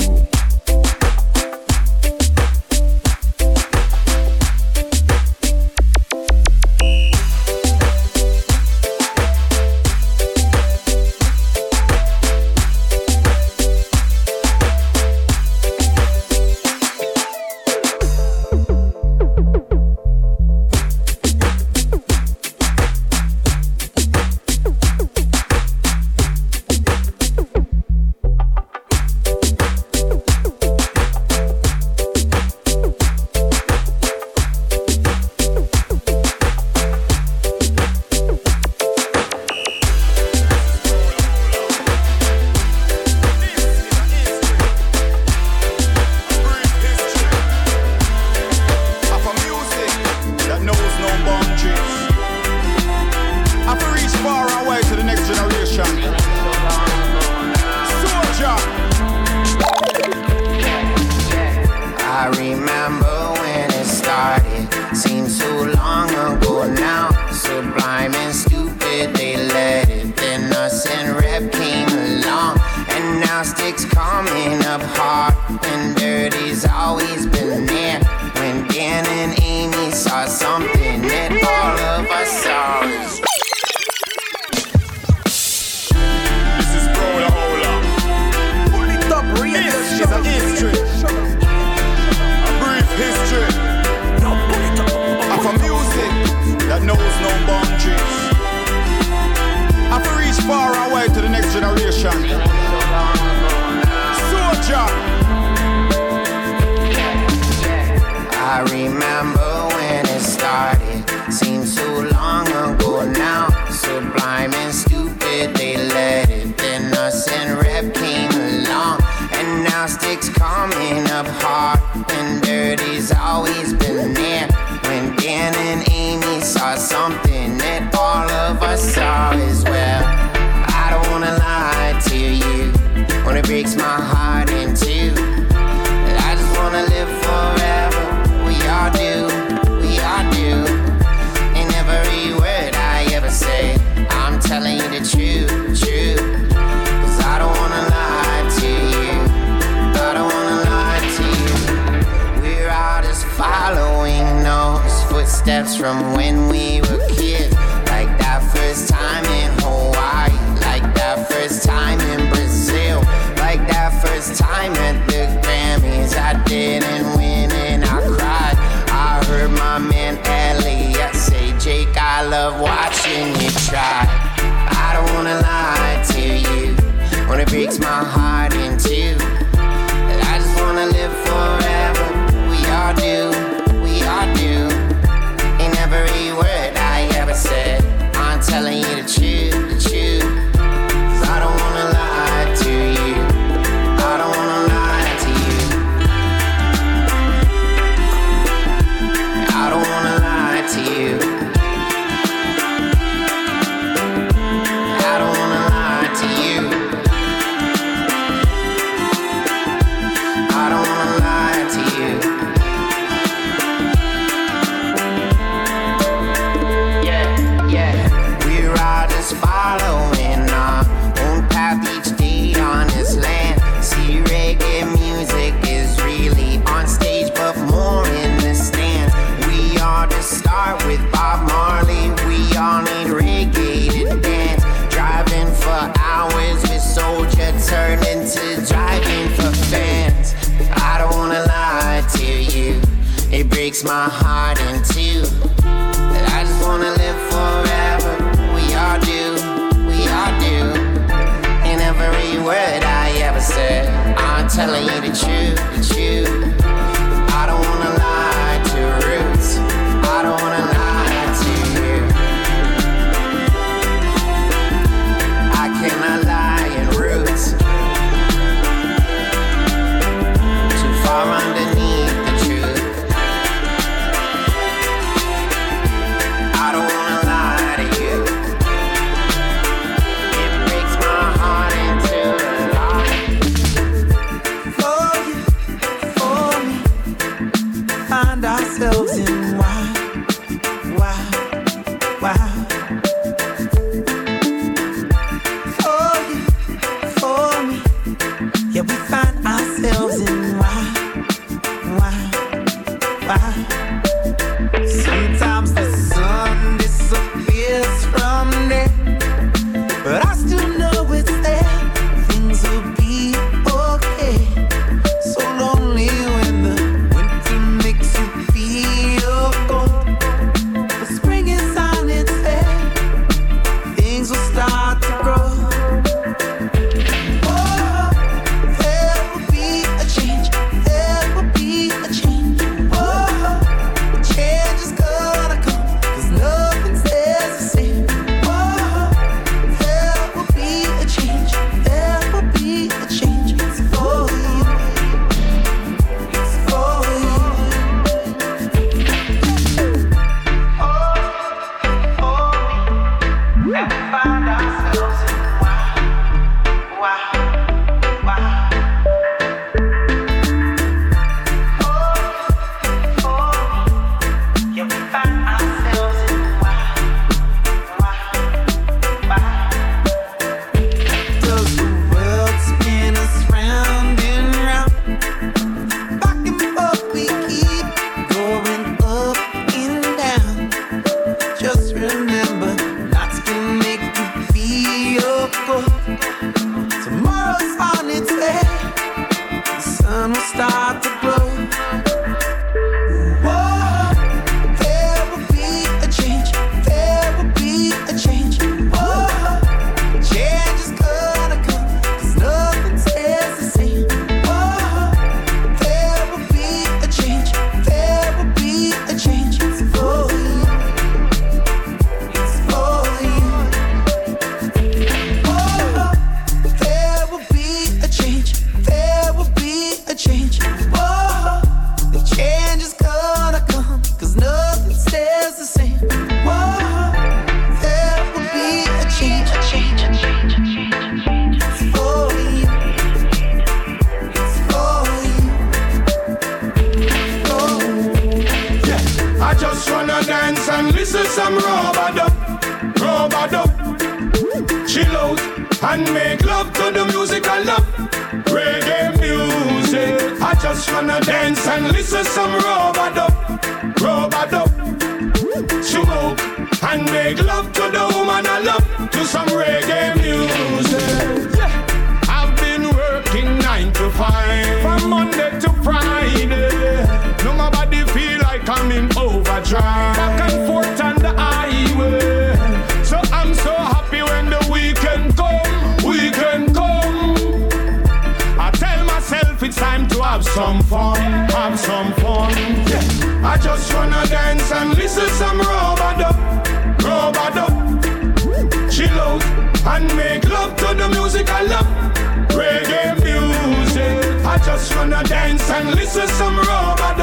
And listen some robot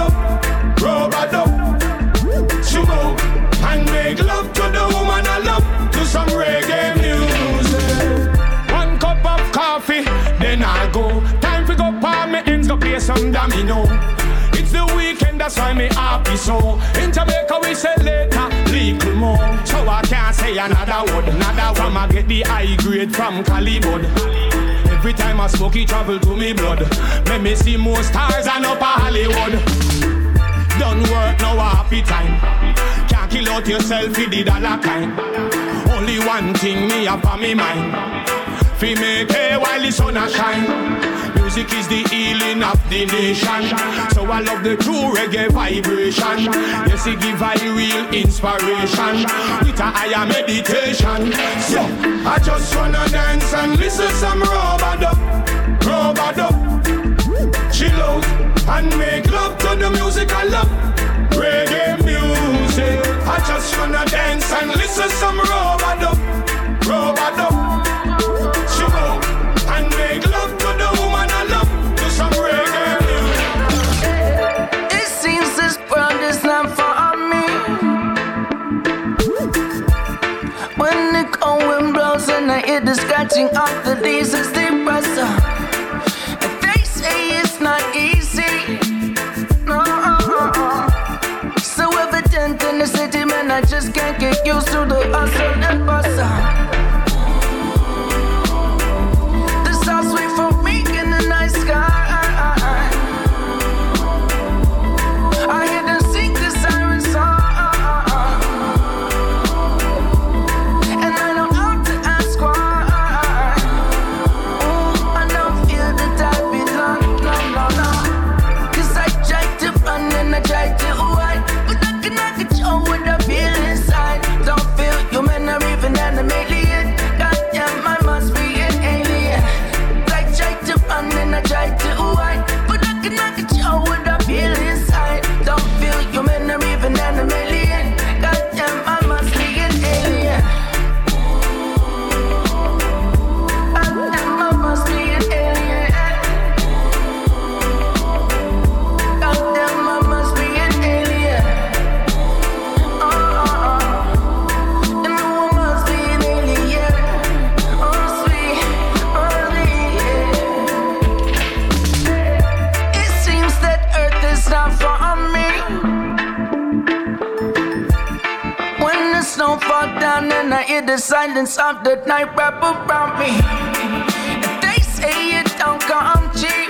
robot Chill out and make love to the woman I love to some reggae music. One cup of coffee, then I go. Time for go palm me ends go play some domino. It's the weekend, that's why me happy so. In Jamaica we say later, little more. So I can't say another word, another one. I get the high grade from Calibod. Every time I smoke, it travel to me blood. Make me see more stars and up a Hollywood. Done work, now happy time. Can't kill out yourself, you did all a kind. Only one thing me have on me mind. Fi make hay while the sun a shine. Music is the healing of the nation. So I love the true reggae vibration. Yes, it give I real inspiration. With a higher meditation. So I just wanna dance and listen some robot robot Chill out and make love to the music I love. Reggae music. I just wanna dance and listen some robot robot scratching of the leaves, it's depressor. And they say it's not easy. No. So evident in the city, man, I just can't get used to the hustle the silence of the night wrap around me. They say it don't come cheap.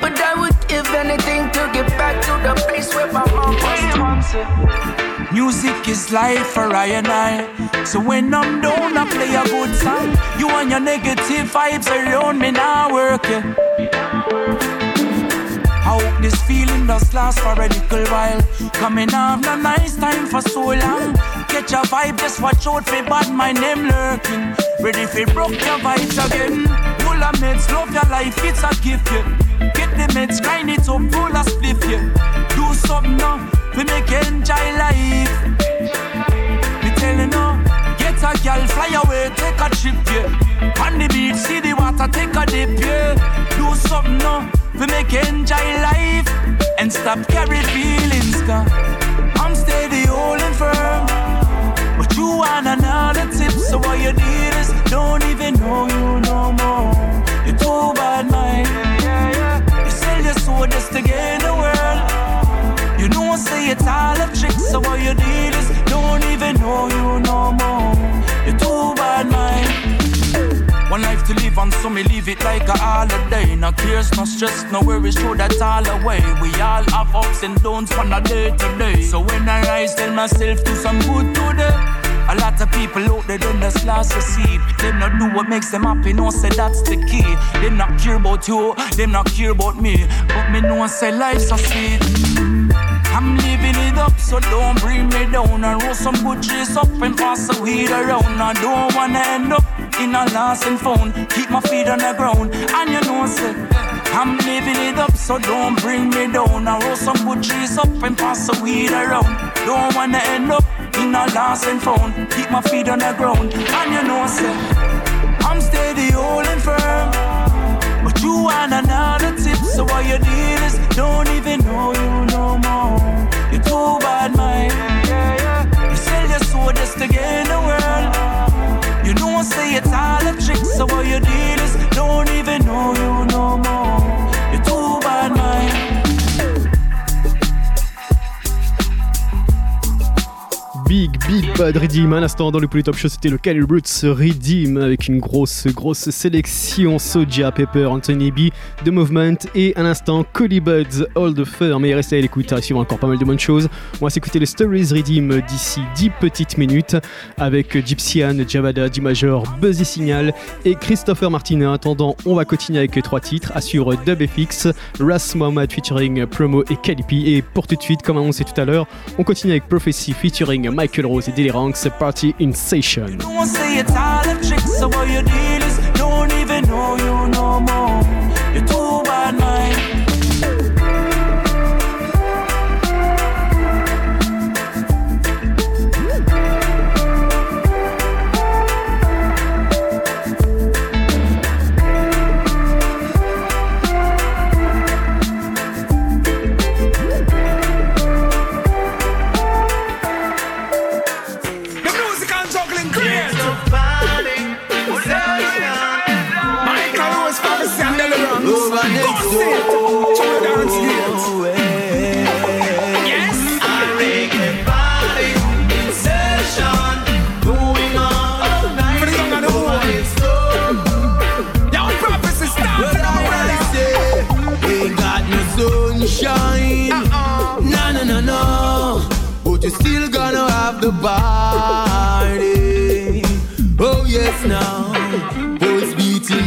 But I would give anything to get back to the place where my mom was. Music is life for I and I. So when I'm down, I play a good song. You and your negative vibes around me now working. I hope this feeling does last for a little while. Coming off a nice time for so long. Catch a vibe, just watch out for bad my name lurking. Ready for broke your vibes again. Full of meds, love your life, it's a gift, yeah. Get the meds, grind it up, full of spliff, yeah. Do something now, we make enjoy life. Me telling you, get a girl, fly away, take a trip, yeah. On the beach, see the water, take a dip, yeah. Do something now, we make enjoy life. And stop carry feelings, cause you want another tip, so what you need is don't even know you no more. You're too bad, mind. You sell your soul just to gain the world. You know, I say it's all a trick, so what you need is don't even know you no more. You're too bad, mind. One life to live and so me leave it like a holiday. No cares, no stress, no worries, throw that all away. We all have ups and downs from a day to day. So when I rise, tell myself do some good today. A lot of people out there don't just lost a seed. Them not do what makes them happy, no say that's the key. Them not care about you, them not care about me. But me know say life's so sweet. I'm living it up, so don't bring me down. And roll some good trees up and pass the weed around. I don't wanna end up in a lost and found. Keep my feet on the ground, and you know, say, I'm living it up, so don't bring me down. I roll some good trees up and pass the weed around. Don't wanna end up in a lost and found. Keep my feet on the ground, and you know, say, I'm steady, holding firm. But you want another tip, so what you need is don't even know you no more. You're too bad, man. You sell your soul just to gain the world. You know, say it's all a trick, so what you need is don't even know you no Big Big Bad Redeem. À l'instant, dans le Polytop Show, c'était le Cali Roots Redeem avec une grosse, grosse sélection Soja, Pepper, Anthony B, The Movement et à l'instant Collie Buds, All the Fur. Mais restez à l'écoute, il suivra encore pas mal de bonnes choses. On va s'écouter les Stories Redeem d'ici 10 petites minutes avec Gypsyan, Javada, D-Major, Buzzy Signal et Christopher Martin. En attendant, on va continuer avec trois titres. Assure Dub FX, Ras Mohammed featuring Promo et Calipi. Et pour tout de suite, comme annoncé tout à l'heure, on continue avec Prophecy featuring Michael Rose et Dilly Ranks, Party in Session.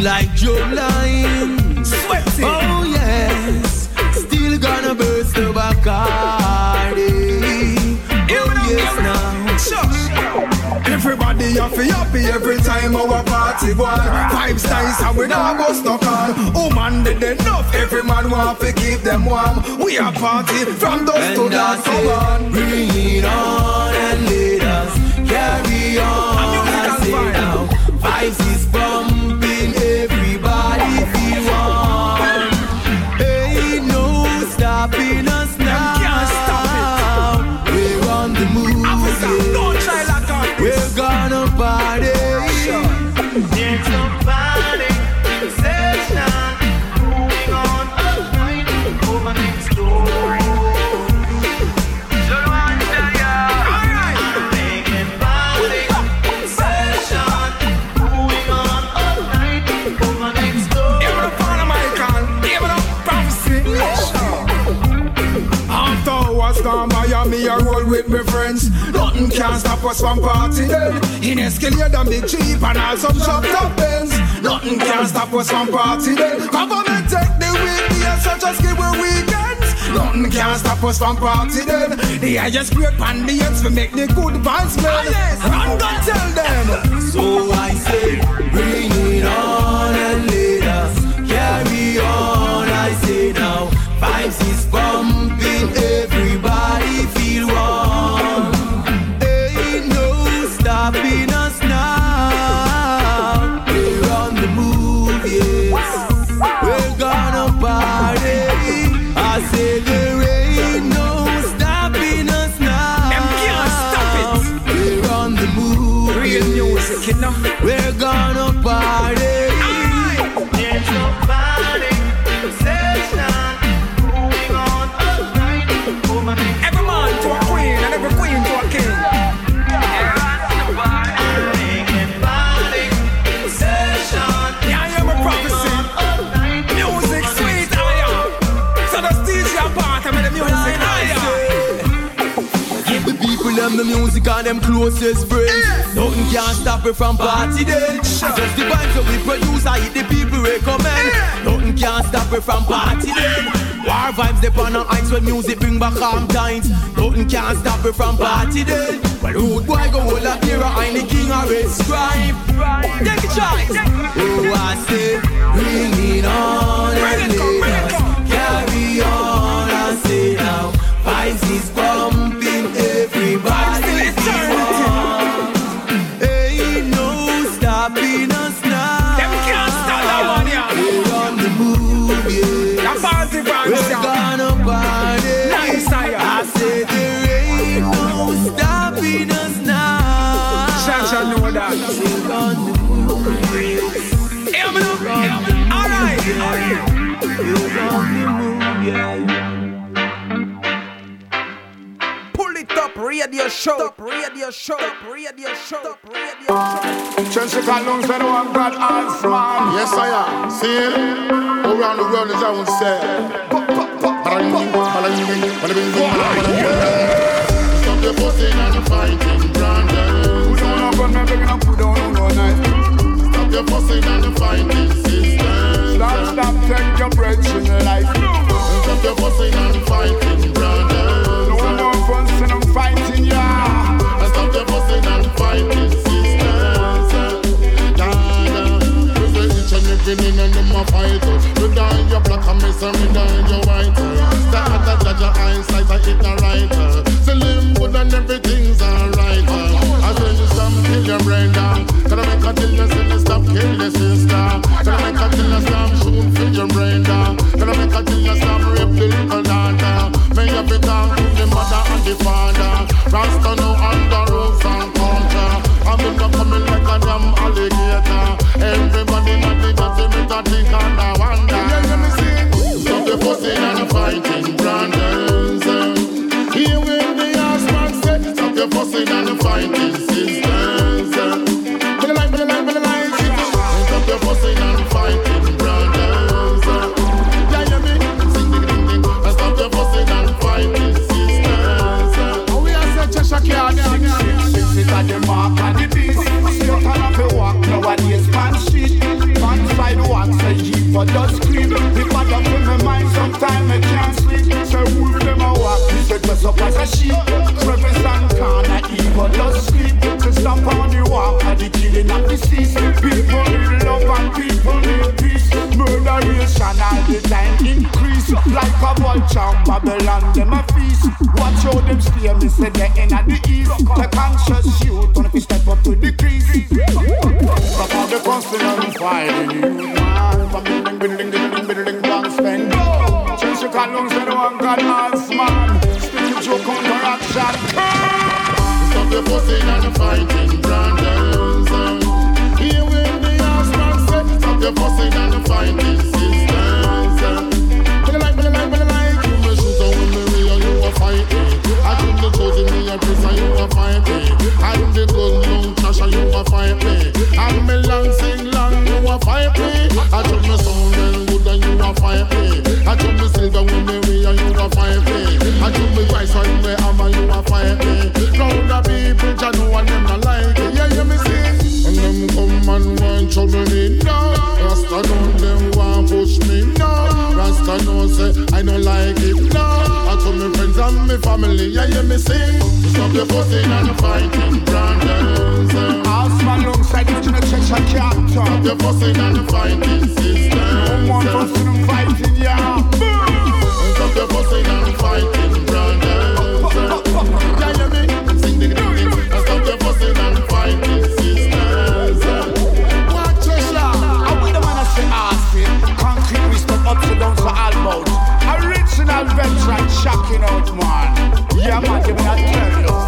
Like drum line. Sweating. Oh, yes. Still gonna burst the Bacardi. Oh, yes, now. Everybody happy, happy every time our party on. Five stars and we not go stuck on. Oh man, did enough. Every man want to keep them warm. We are party from dusk to dawn. Come on. bring it on and let us carry on. I say now, vibes is pumping, Nothing can stop us from party then. In Escalade and Big Jeep and all some shop top Benz. Nothing can stop us from party then. Government take the weekdays such as give we weekends. Nothing can stop us from party then. The highest grade pan the ends we make the good vibes man. Run go tell them. So I say, bring it on and let us carry on. I say now, vibes is pumping, them closest friends. Nothing can stop it from party then. Just the vibes that we produce, I hit the people recommend. Nothing can stop it from party then. War vibes they on the heights when music bring back calm times. Nothing can stop it from party then. Well, who boy go hold a mirror, I'm the king of red scribe. Take a choice. Oh, I say, bring it on and let radio show, radio show, radio show, radio show. Chelsea Callum said, Oh, I'm God Hans, man. Yes, I am. See it? Around the world, as I would say. Stop your fussing and fighting, Brandon. Stop your fussing and fighting, sisters. Stop, stop, take your breath in your life. Stop your fussing and fighting, Brandon. Fussing and fighting, yeah. Stop your fussing and fighting, say each and every and them a fight. You die, you black and me me die, you white. That other judge your eyesight, I hit good and everything's alright. I say you stop your make a till you stop kill your sister? Can I make a till you stop shoot them stay, me say they in at the east. The conscious youth, on if you step up to the crease. Stop all the fussing and fighting, man. From building, building, building, building, bang, spend. Change your columns, they don't got us, man. Stick to joke on the action. Stop your fussing and fighting, brothers. Here when the husband say, stop your fussing and fighting, I'm the gun young Tasha, you a fight me. I'm me long sing long, you a fight me. I took me sound and good and you a fight me. I took me silver with me way and you a fight me. I took me rice with me hammer, you a fight me. Round the people, Jah know and them not like it. Yeah, yeah, me sing. And them come and want trouble me now. Rasta know them want push me now. Rasta know say I don't like it now. I told me friends and me family, yeah, yeah, me sing. Stop your fussing and fighting, brothers. Osman alongside the Junior Cheshire Captain. Stop your fussing and fighting, sisters. One fussing and fighting, yeah. Stop your fussing and fighting, brothers. Yeah, you me? Sing the ding ding. Stop your fussing and fighting, sisters. Watch Cheshire. I with the man I say Austin. Concrete we stop up to down to. Original veteran shocking out, man. Yeah, man, give me that tell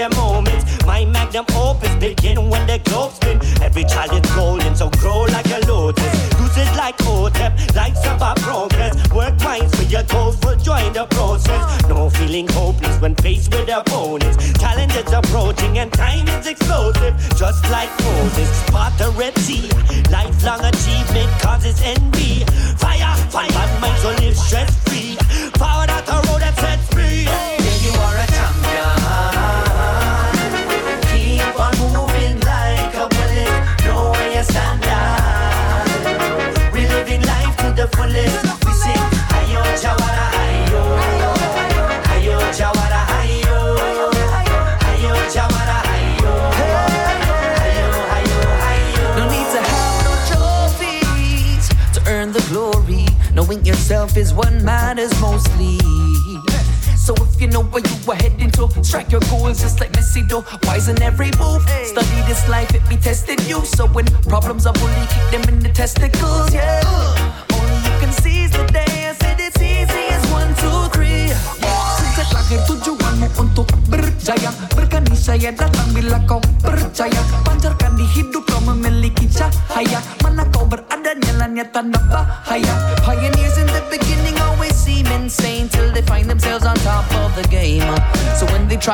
capture the moment My magnum opus begin when the globe spin. Every child is golden so grow like a lotus. It like OTEP, life's about progress. Work minds for your goals, will join the process. No feeling hopeless when faced with opponents. Challenges approaching and time is explosive Just like Moses, part the Red Sea Lifelong achievement causes envy. Fire, fire, bad minds will live stress do. Wise in every move. Study this life, it be testing you. So when problems are bully, kick them in the testicles. Yeah.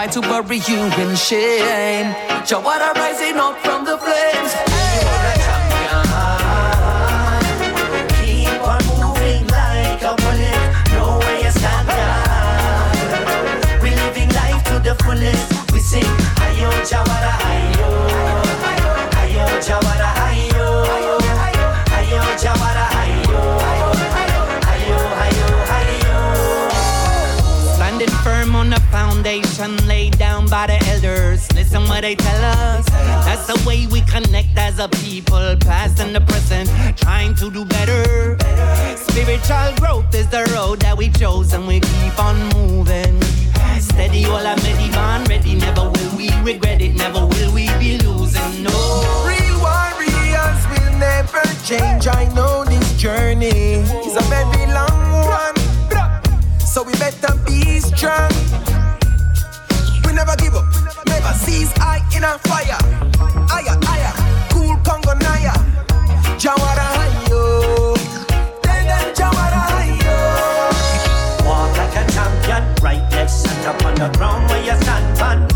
When they try to bury you in shame. Jawara rising up from they tell us. That's the way we connect as a people, past and the present, trying to do better. Spiritual growth is the road that we chose, and we keep on moving. Steady, all I'm ready, man, ready. Never will we regret it, never will we be losing. No. Real warriors will never change. I know this journey is a very long one. So we better be strong. We never give up, cease. I in a fire. Aya, aya, cool Congo Naya. Jawara hayo. Then then Jawara hayo. Walk like a champion, right leg set up on the ground where you stand on.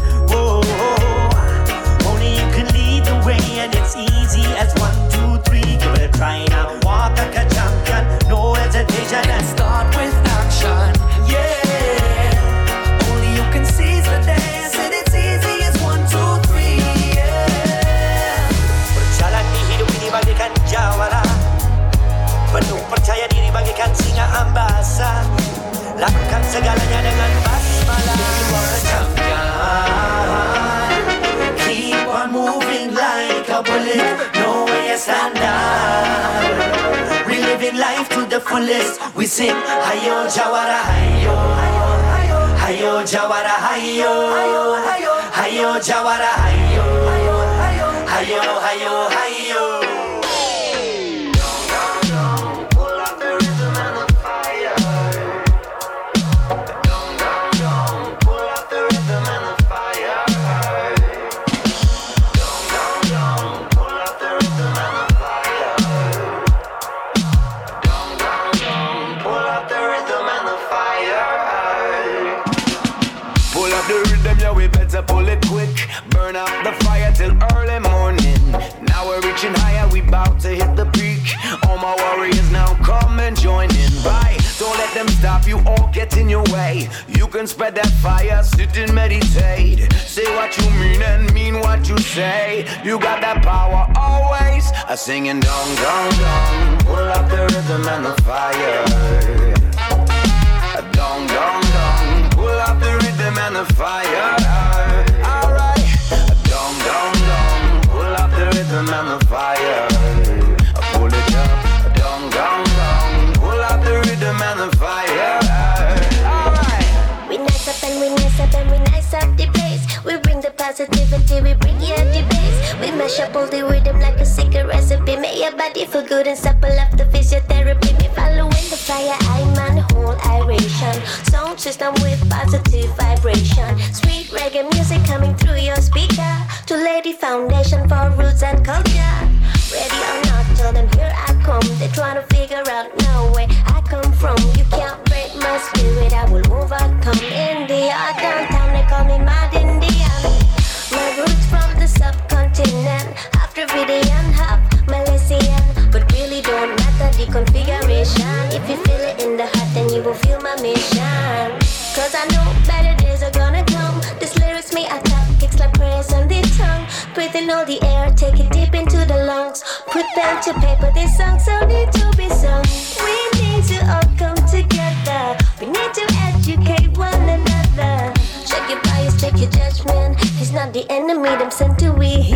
Keep on moving like a bullet No way you stand down We living life to the fullest We sing Hayo Jawara Hayo Hayo Jawara Hayo Hayo Jawara Hayo Hayo Hayo Hayo way. You can spread that fire, sit and meditate. Say what you mean and mean what you say. You got that power always. I singing dong dong dong. Pull up the rhythm and the fire. A dong dong dong. Pull up the rhythm and the fire. Alright. A dong dong dong. Pull up the rhythm and the fire. We bring you the bass. We mash up all the rhythm like a secret recipe. Make your body feel good and supple up the physiotherapy. Me following the fire, I'm on whole iration. Sound system with positive vibration. Sweet reggae music coming through your speaker. To lay the foundation for roots and culture. Paper, this song need to be sung. We need to all come together. We need to educate one another. Check your bias, check your judgment. He's not the enemy, them sent to we.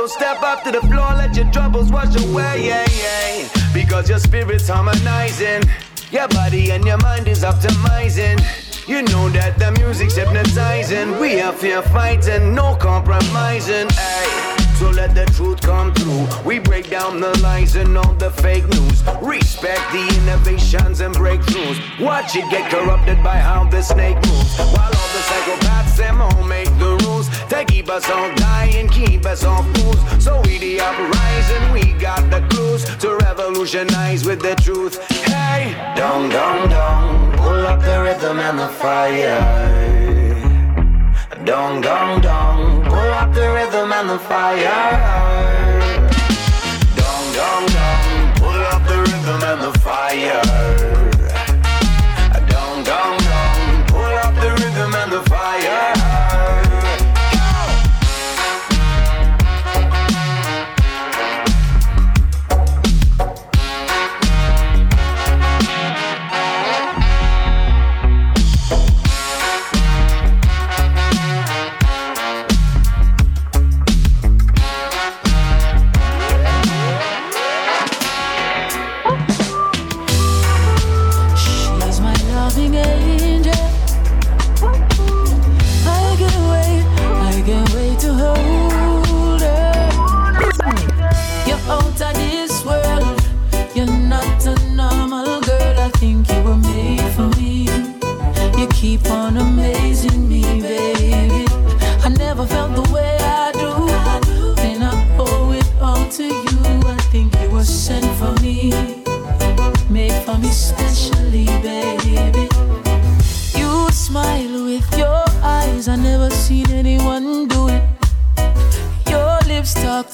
So step up to the floor, let your troubles wash away. Yeah, yeah. Because your spirit's harmonizing. Your body and your mind is optimizing. You know that the music's hypnotizing. We are fear fighting, no compromising. Ay. So let the truth come through. We break down the lies and all the fake news. Respect the innovations and breakthroughs. Watch it get corrupted by how the snake moves. While all the psychopaths them all make the rules. They keep us all dying, keep us all fools. So we the uprising, we got the clues to revolutionize with the truth. Hey, dong dong dong, pull up the rhythm and the fire. Dong dong dong, up the rhythm and the fire. Dong dong dong, pull up the rhythm and the fire.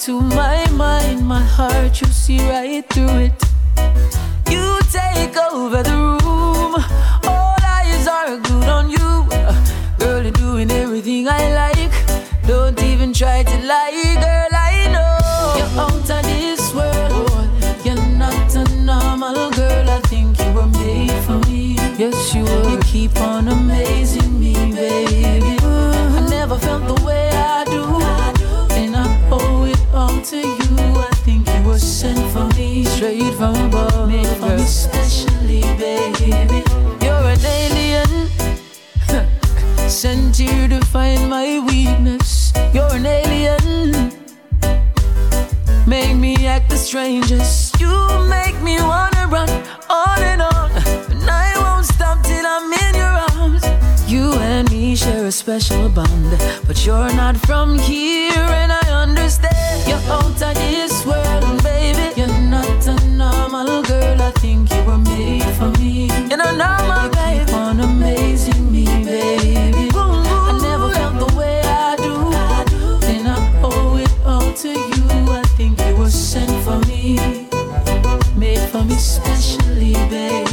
To my mind, my heart, you see right through it. You take over the room, all eyes are glued on you. Girl, you're doing everything I like. Don't even try to lie, girl, I know. You're out of this world. You're not a normal girl. I think you were made for me. Yes, you were. You keep on amazing me, baby. I never felt the way to you. I think you were sent for me. Straight from above. Made for me specially, baby. You're an alien. Sent here to find my weakness. You're an alien. make me act the strangest. You make me wanna run on and on, share a special bond, but you're not from here, and I understand you're out of this world, baby. You're not a normal girl. I think you were made for me. You're not normal, baby. Keep on amazing me, baby. I never felt the way I do, and I owe it all to you. I think you were sent for me, made for me specially, baby.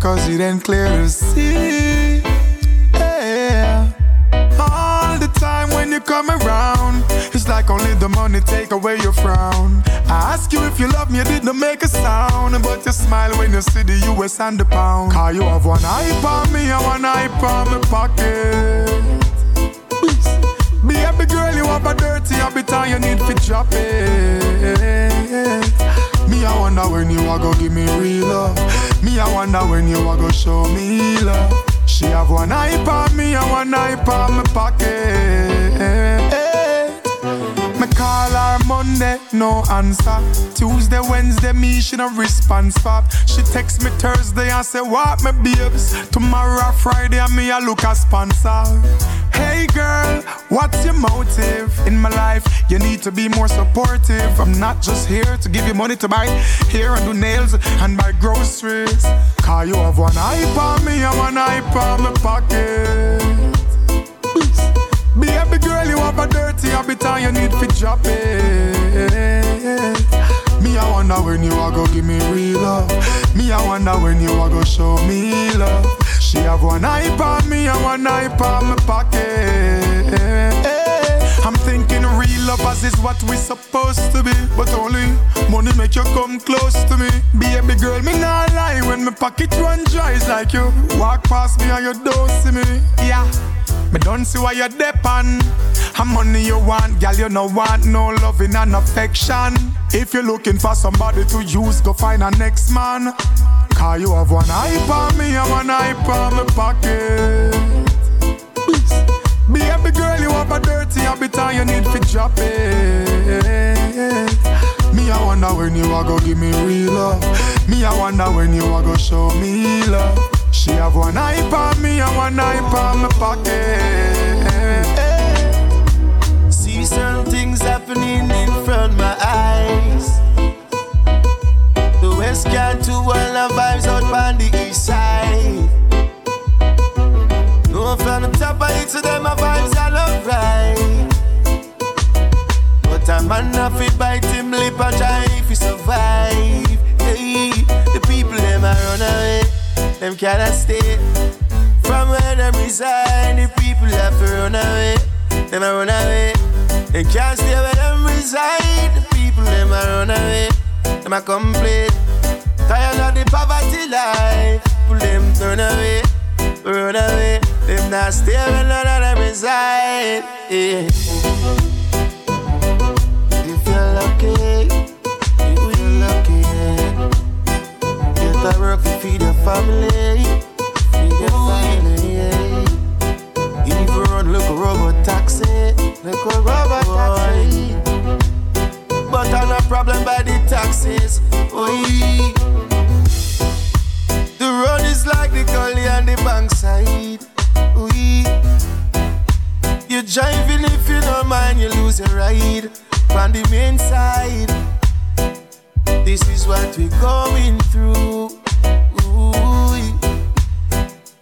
Cause it ain't clear to see. Yeah. All the time when you come around, it's like only the money take away your frown. I ask you if you love me, you did not make a sound. But you smile when you see the US and the pound. Cause you have one eye on me and one eye on my pocket. Baby girl, you have a dirty habit and you need to drop it. Me, I wonder when you are gonna give me real love. Me, I wonder when you are gonna show me love. She have one eye on me and one eye on my pocket. Call her Monday, no answer. Tuesday, Wednesday, me she no response pop. She text me Thursday and say what me babes. Tomorrow Friday and me I look a sponsor. Hey girl, what's your motive in my life? You need to be more supportive. I'm not just here to give you money to buy hair and do nails and buy groceries. Cause you have one eye on me and one eye on my pocket. Baby girl, you have a dirty habit and you need to drop it. Me, I wonder when you are gonna give me real love. Me, I wonder when you are gonna show me love. She have one eye on me and one eye on my pocket. I'm thinking real lovers is what we supposed to be, but only money make you come close to me. Baby girl, me not lie when my pocket run dry. It's like you walk past me and you don't see me. Yeah. Me don't see why you're depan. How money you want, girl, you no want no loving and affection. If you're looking for somebody to use, go find a next man. Cause you have one eye on me and one eye on my pocket. Baby girl, you have a dirty habit and you need to drop it. Me, I wonder when you are gonna give me real love. Me, I wonder when you are gonna show me love. She have one eye on me and one eye on my pocket. See certain things happening in front of my eyes. The West can to all the vibes out on the east side. No from the top of it to them, my vibes are alright. But a man have to bite him lip and try if he survive. Hey, the people them a run away, them cannot stay. From where them reside, the people have to run away, them a run away. They can't stay where them reside, the people them a run away, them a complain. Tired of the poverty life, people them turn away, run away. Them not where none of them reside. Yeah. If you're lucky, if you're lucky. Get a work to feed your family, feed your family. Yeah. If you run, look a robot taxi, look a robot taxi. But I'm not problem by the taxes. Oi. The road is like the gully and the bankside. You're driving if you don't mind, you lose your ride. On the main side. This is what we're going through. Ooh.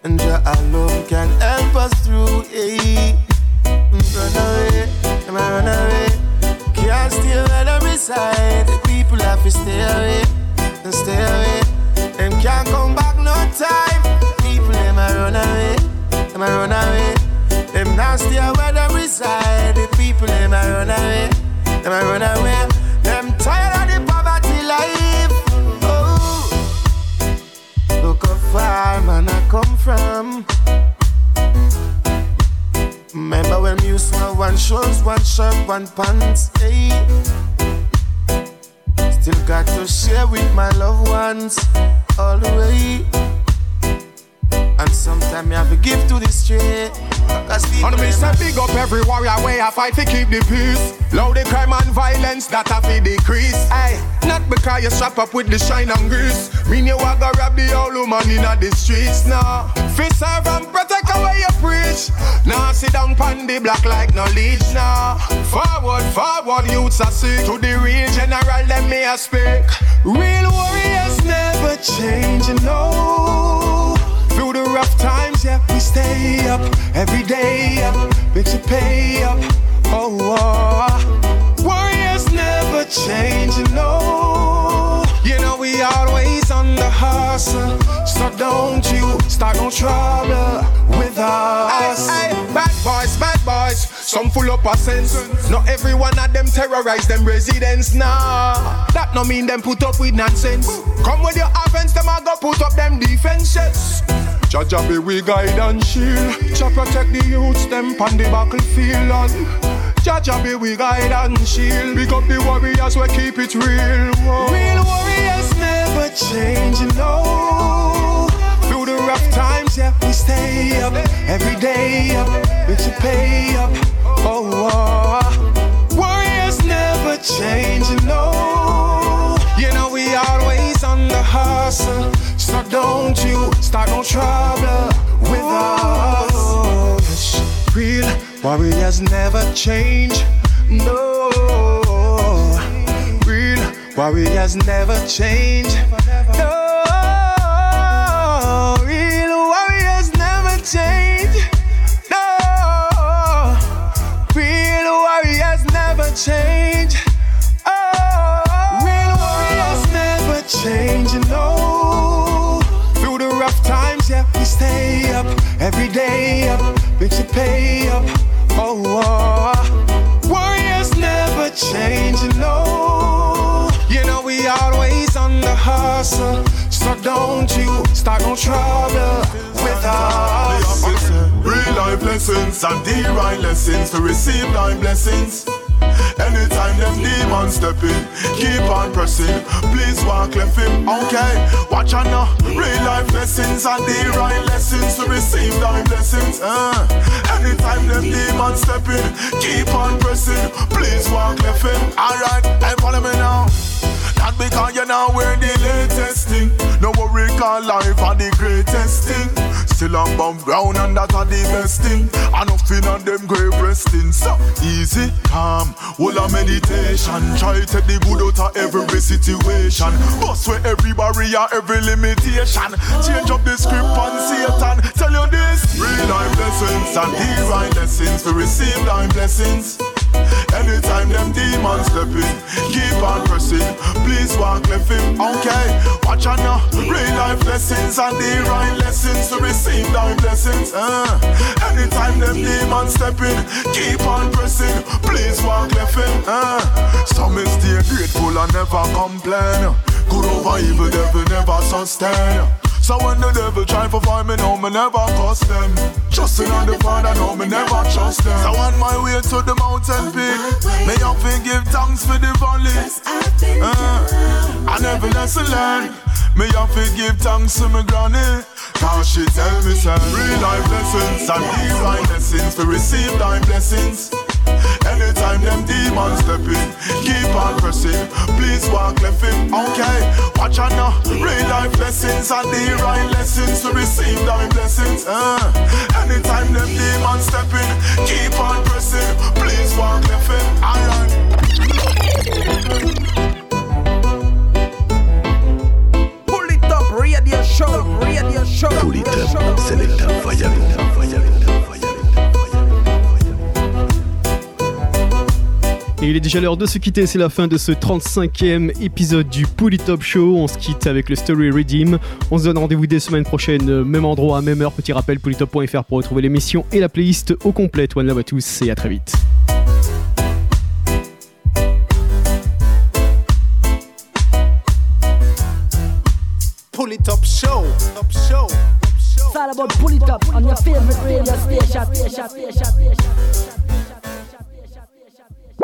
And your alone can help us through. Hey. Run away, am I run away? Can't stay where them reside. The people have to stay away, and stay away. Them can't come back no time. People them a run away, them a run away. Them nastier where they reside. The people them a run away. Them a run away. Them tired of the poverty life. Oh, look how far man I come from. Remember when you saw one shoes, one shirt, one pants. Hey. Still got to share with my loved ones all the way. And sometimes you have to give to the street. And me say big up every warrior way I fight to keep the peace. Low the crime and violence that have to decrease. Aye, not because you strap up with the shine and grease. Mean you a go rob the old woman in the streets now. Fi serve and protect away you preach. Now sit down pon the block like no leech now. Forward, forward, youths are sick. To the real general, let me a speak. Real warriors never change, you know. Through the rough times, yeah, we stay up every day up, makes you pay up. Oh, oh. warriors never change, know. You know we always on the hustle, so don't you start no trouble with us. Bad boys, bad boys, some full up of sense. Not every one of them terrorize them residents, nah. That no mean them put up with nonsense. Come with your offense, them a go put up them defenses. Jah Jah be we guide and shield. Jah protect the youths, them pon the battlefield and Jah Jah be we guide and shield. Big up the warriors, we keep it real. Whoa. Real warriors never change, you know. Through the rough times, yeah, we stay up every day up, makes you pay up. Oh, oh. warriors never change, you know. You know we always on the hustle, so don't you start no trouble with us. Real warriors never change, no. Real warriors never change, no. Real warriors never change, no. Real warriors never change. Day up, makes you pay up. Oh, ah. oh. warriors never change, you know. You know we always on the hustle, so don't you start no trouble with us. Real life lessons and divine lessons to receive thy blessings. Anytime them demons step in, keep on pressing. Please walk left him, okay? Watch out now. Real life lessons and the right lessons to receive thy blessings. Uh. Anytime them demons step in, keep on pressing. Please walk left him. Alright, hey, follow me now. That because you know we're the latest thing. No worry, call life are the greatest thing. Still above ground and that are the best thing. And nothing on them grave resting. So easy, calm, whole a meditation. Try take the good out of every situation. Bust where every barrier, every limitation. Change up the script on Satan. Tell you this. Real life lessons and divine lessons We receive thy blessings. Anytime them demons step in, keep on pressing. Please walk left him, okay? Watch out now. Real life lessons and divine lessons to receive thy blessings. Uh. Anytime them demons step in, keep on pressing. Please walk left him. Uh. Some is stay grateful and never complain. Good over evil, devil never sustain. So when the devil try to find me, no, me never cost them. Trusting on the Father, no, me never trust them. So on my way to the mountain peak, me have to give thanks for the valley. Uh, I never lesson learn. Me have to give thanks to my granny. Cause she tell me some real life lessons and divine lessons to receive thy blessings. Anytime them demons step in, keep on pressing. Please walk left him, okay? Watch out now. Real life lessons and divine lessons to receive thy blessings. Uh. Anytime them demons step in, keep on pressing. Please walk left him, alright. Pull it up, radio show, radio show. Pull it up, Selecta Fayalo. Et il est déjà l'heure de se quitter, c'est la fin de ce 35e épisode du Pouli Top Show. On se quitte avec le Story Redeem. On se donne rendez-vous dès semaine prochaine, euh, même endroit, même heure. Petit rappel, polytop.fr pour retrouver l'émission et la playlist au complet. One love à tous et à très vite. Pull it up show. Up show. It's all about pull it up on your favorite radio station. station, station, station.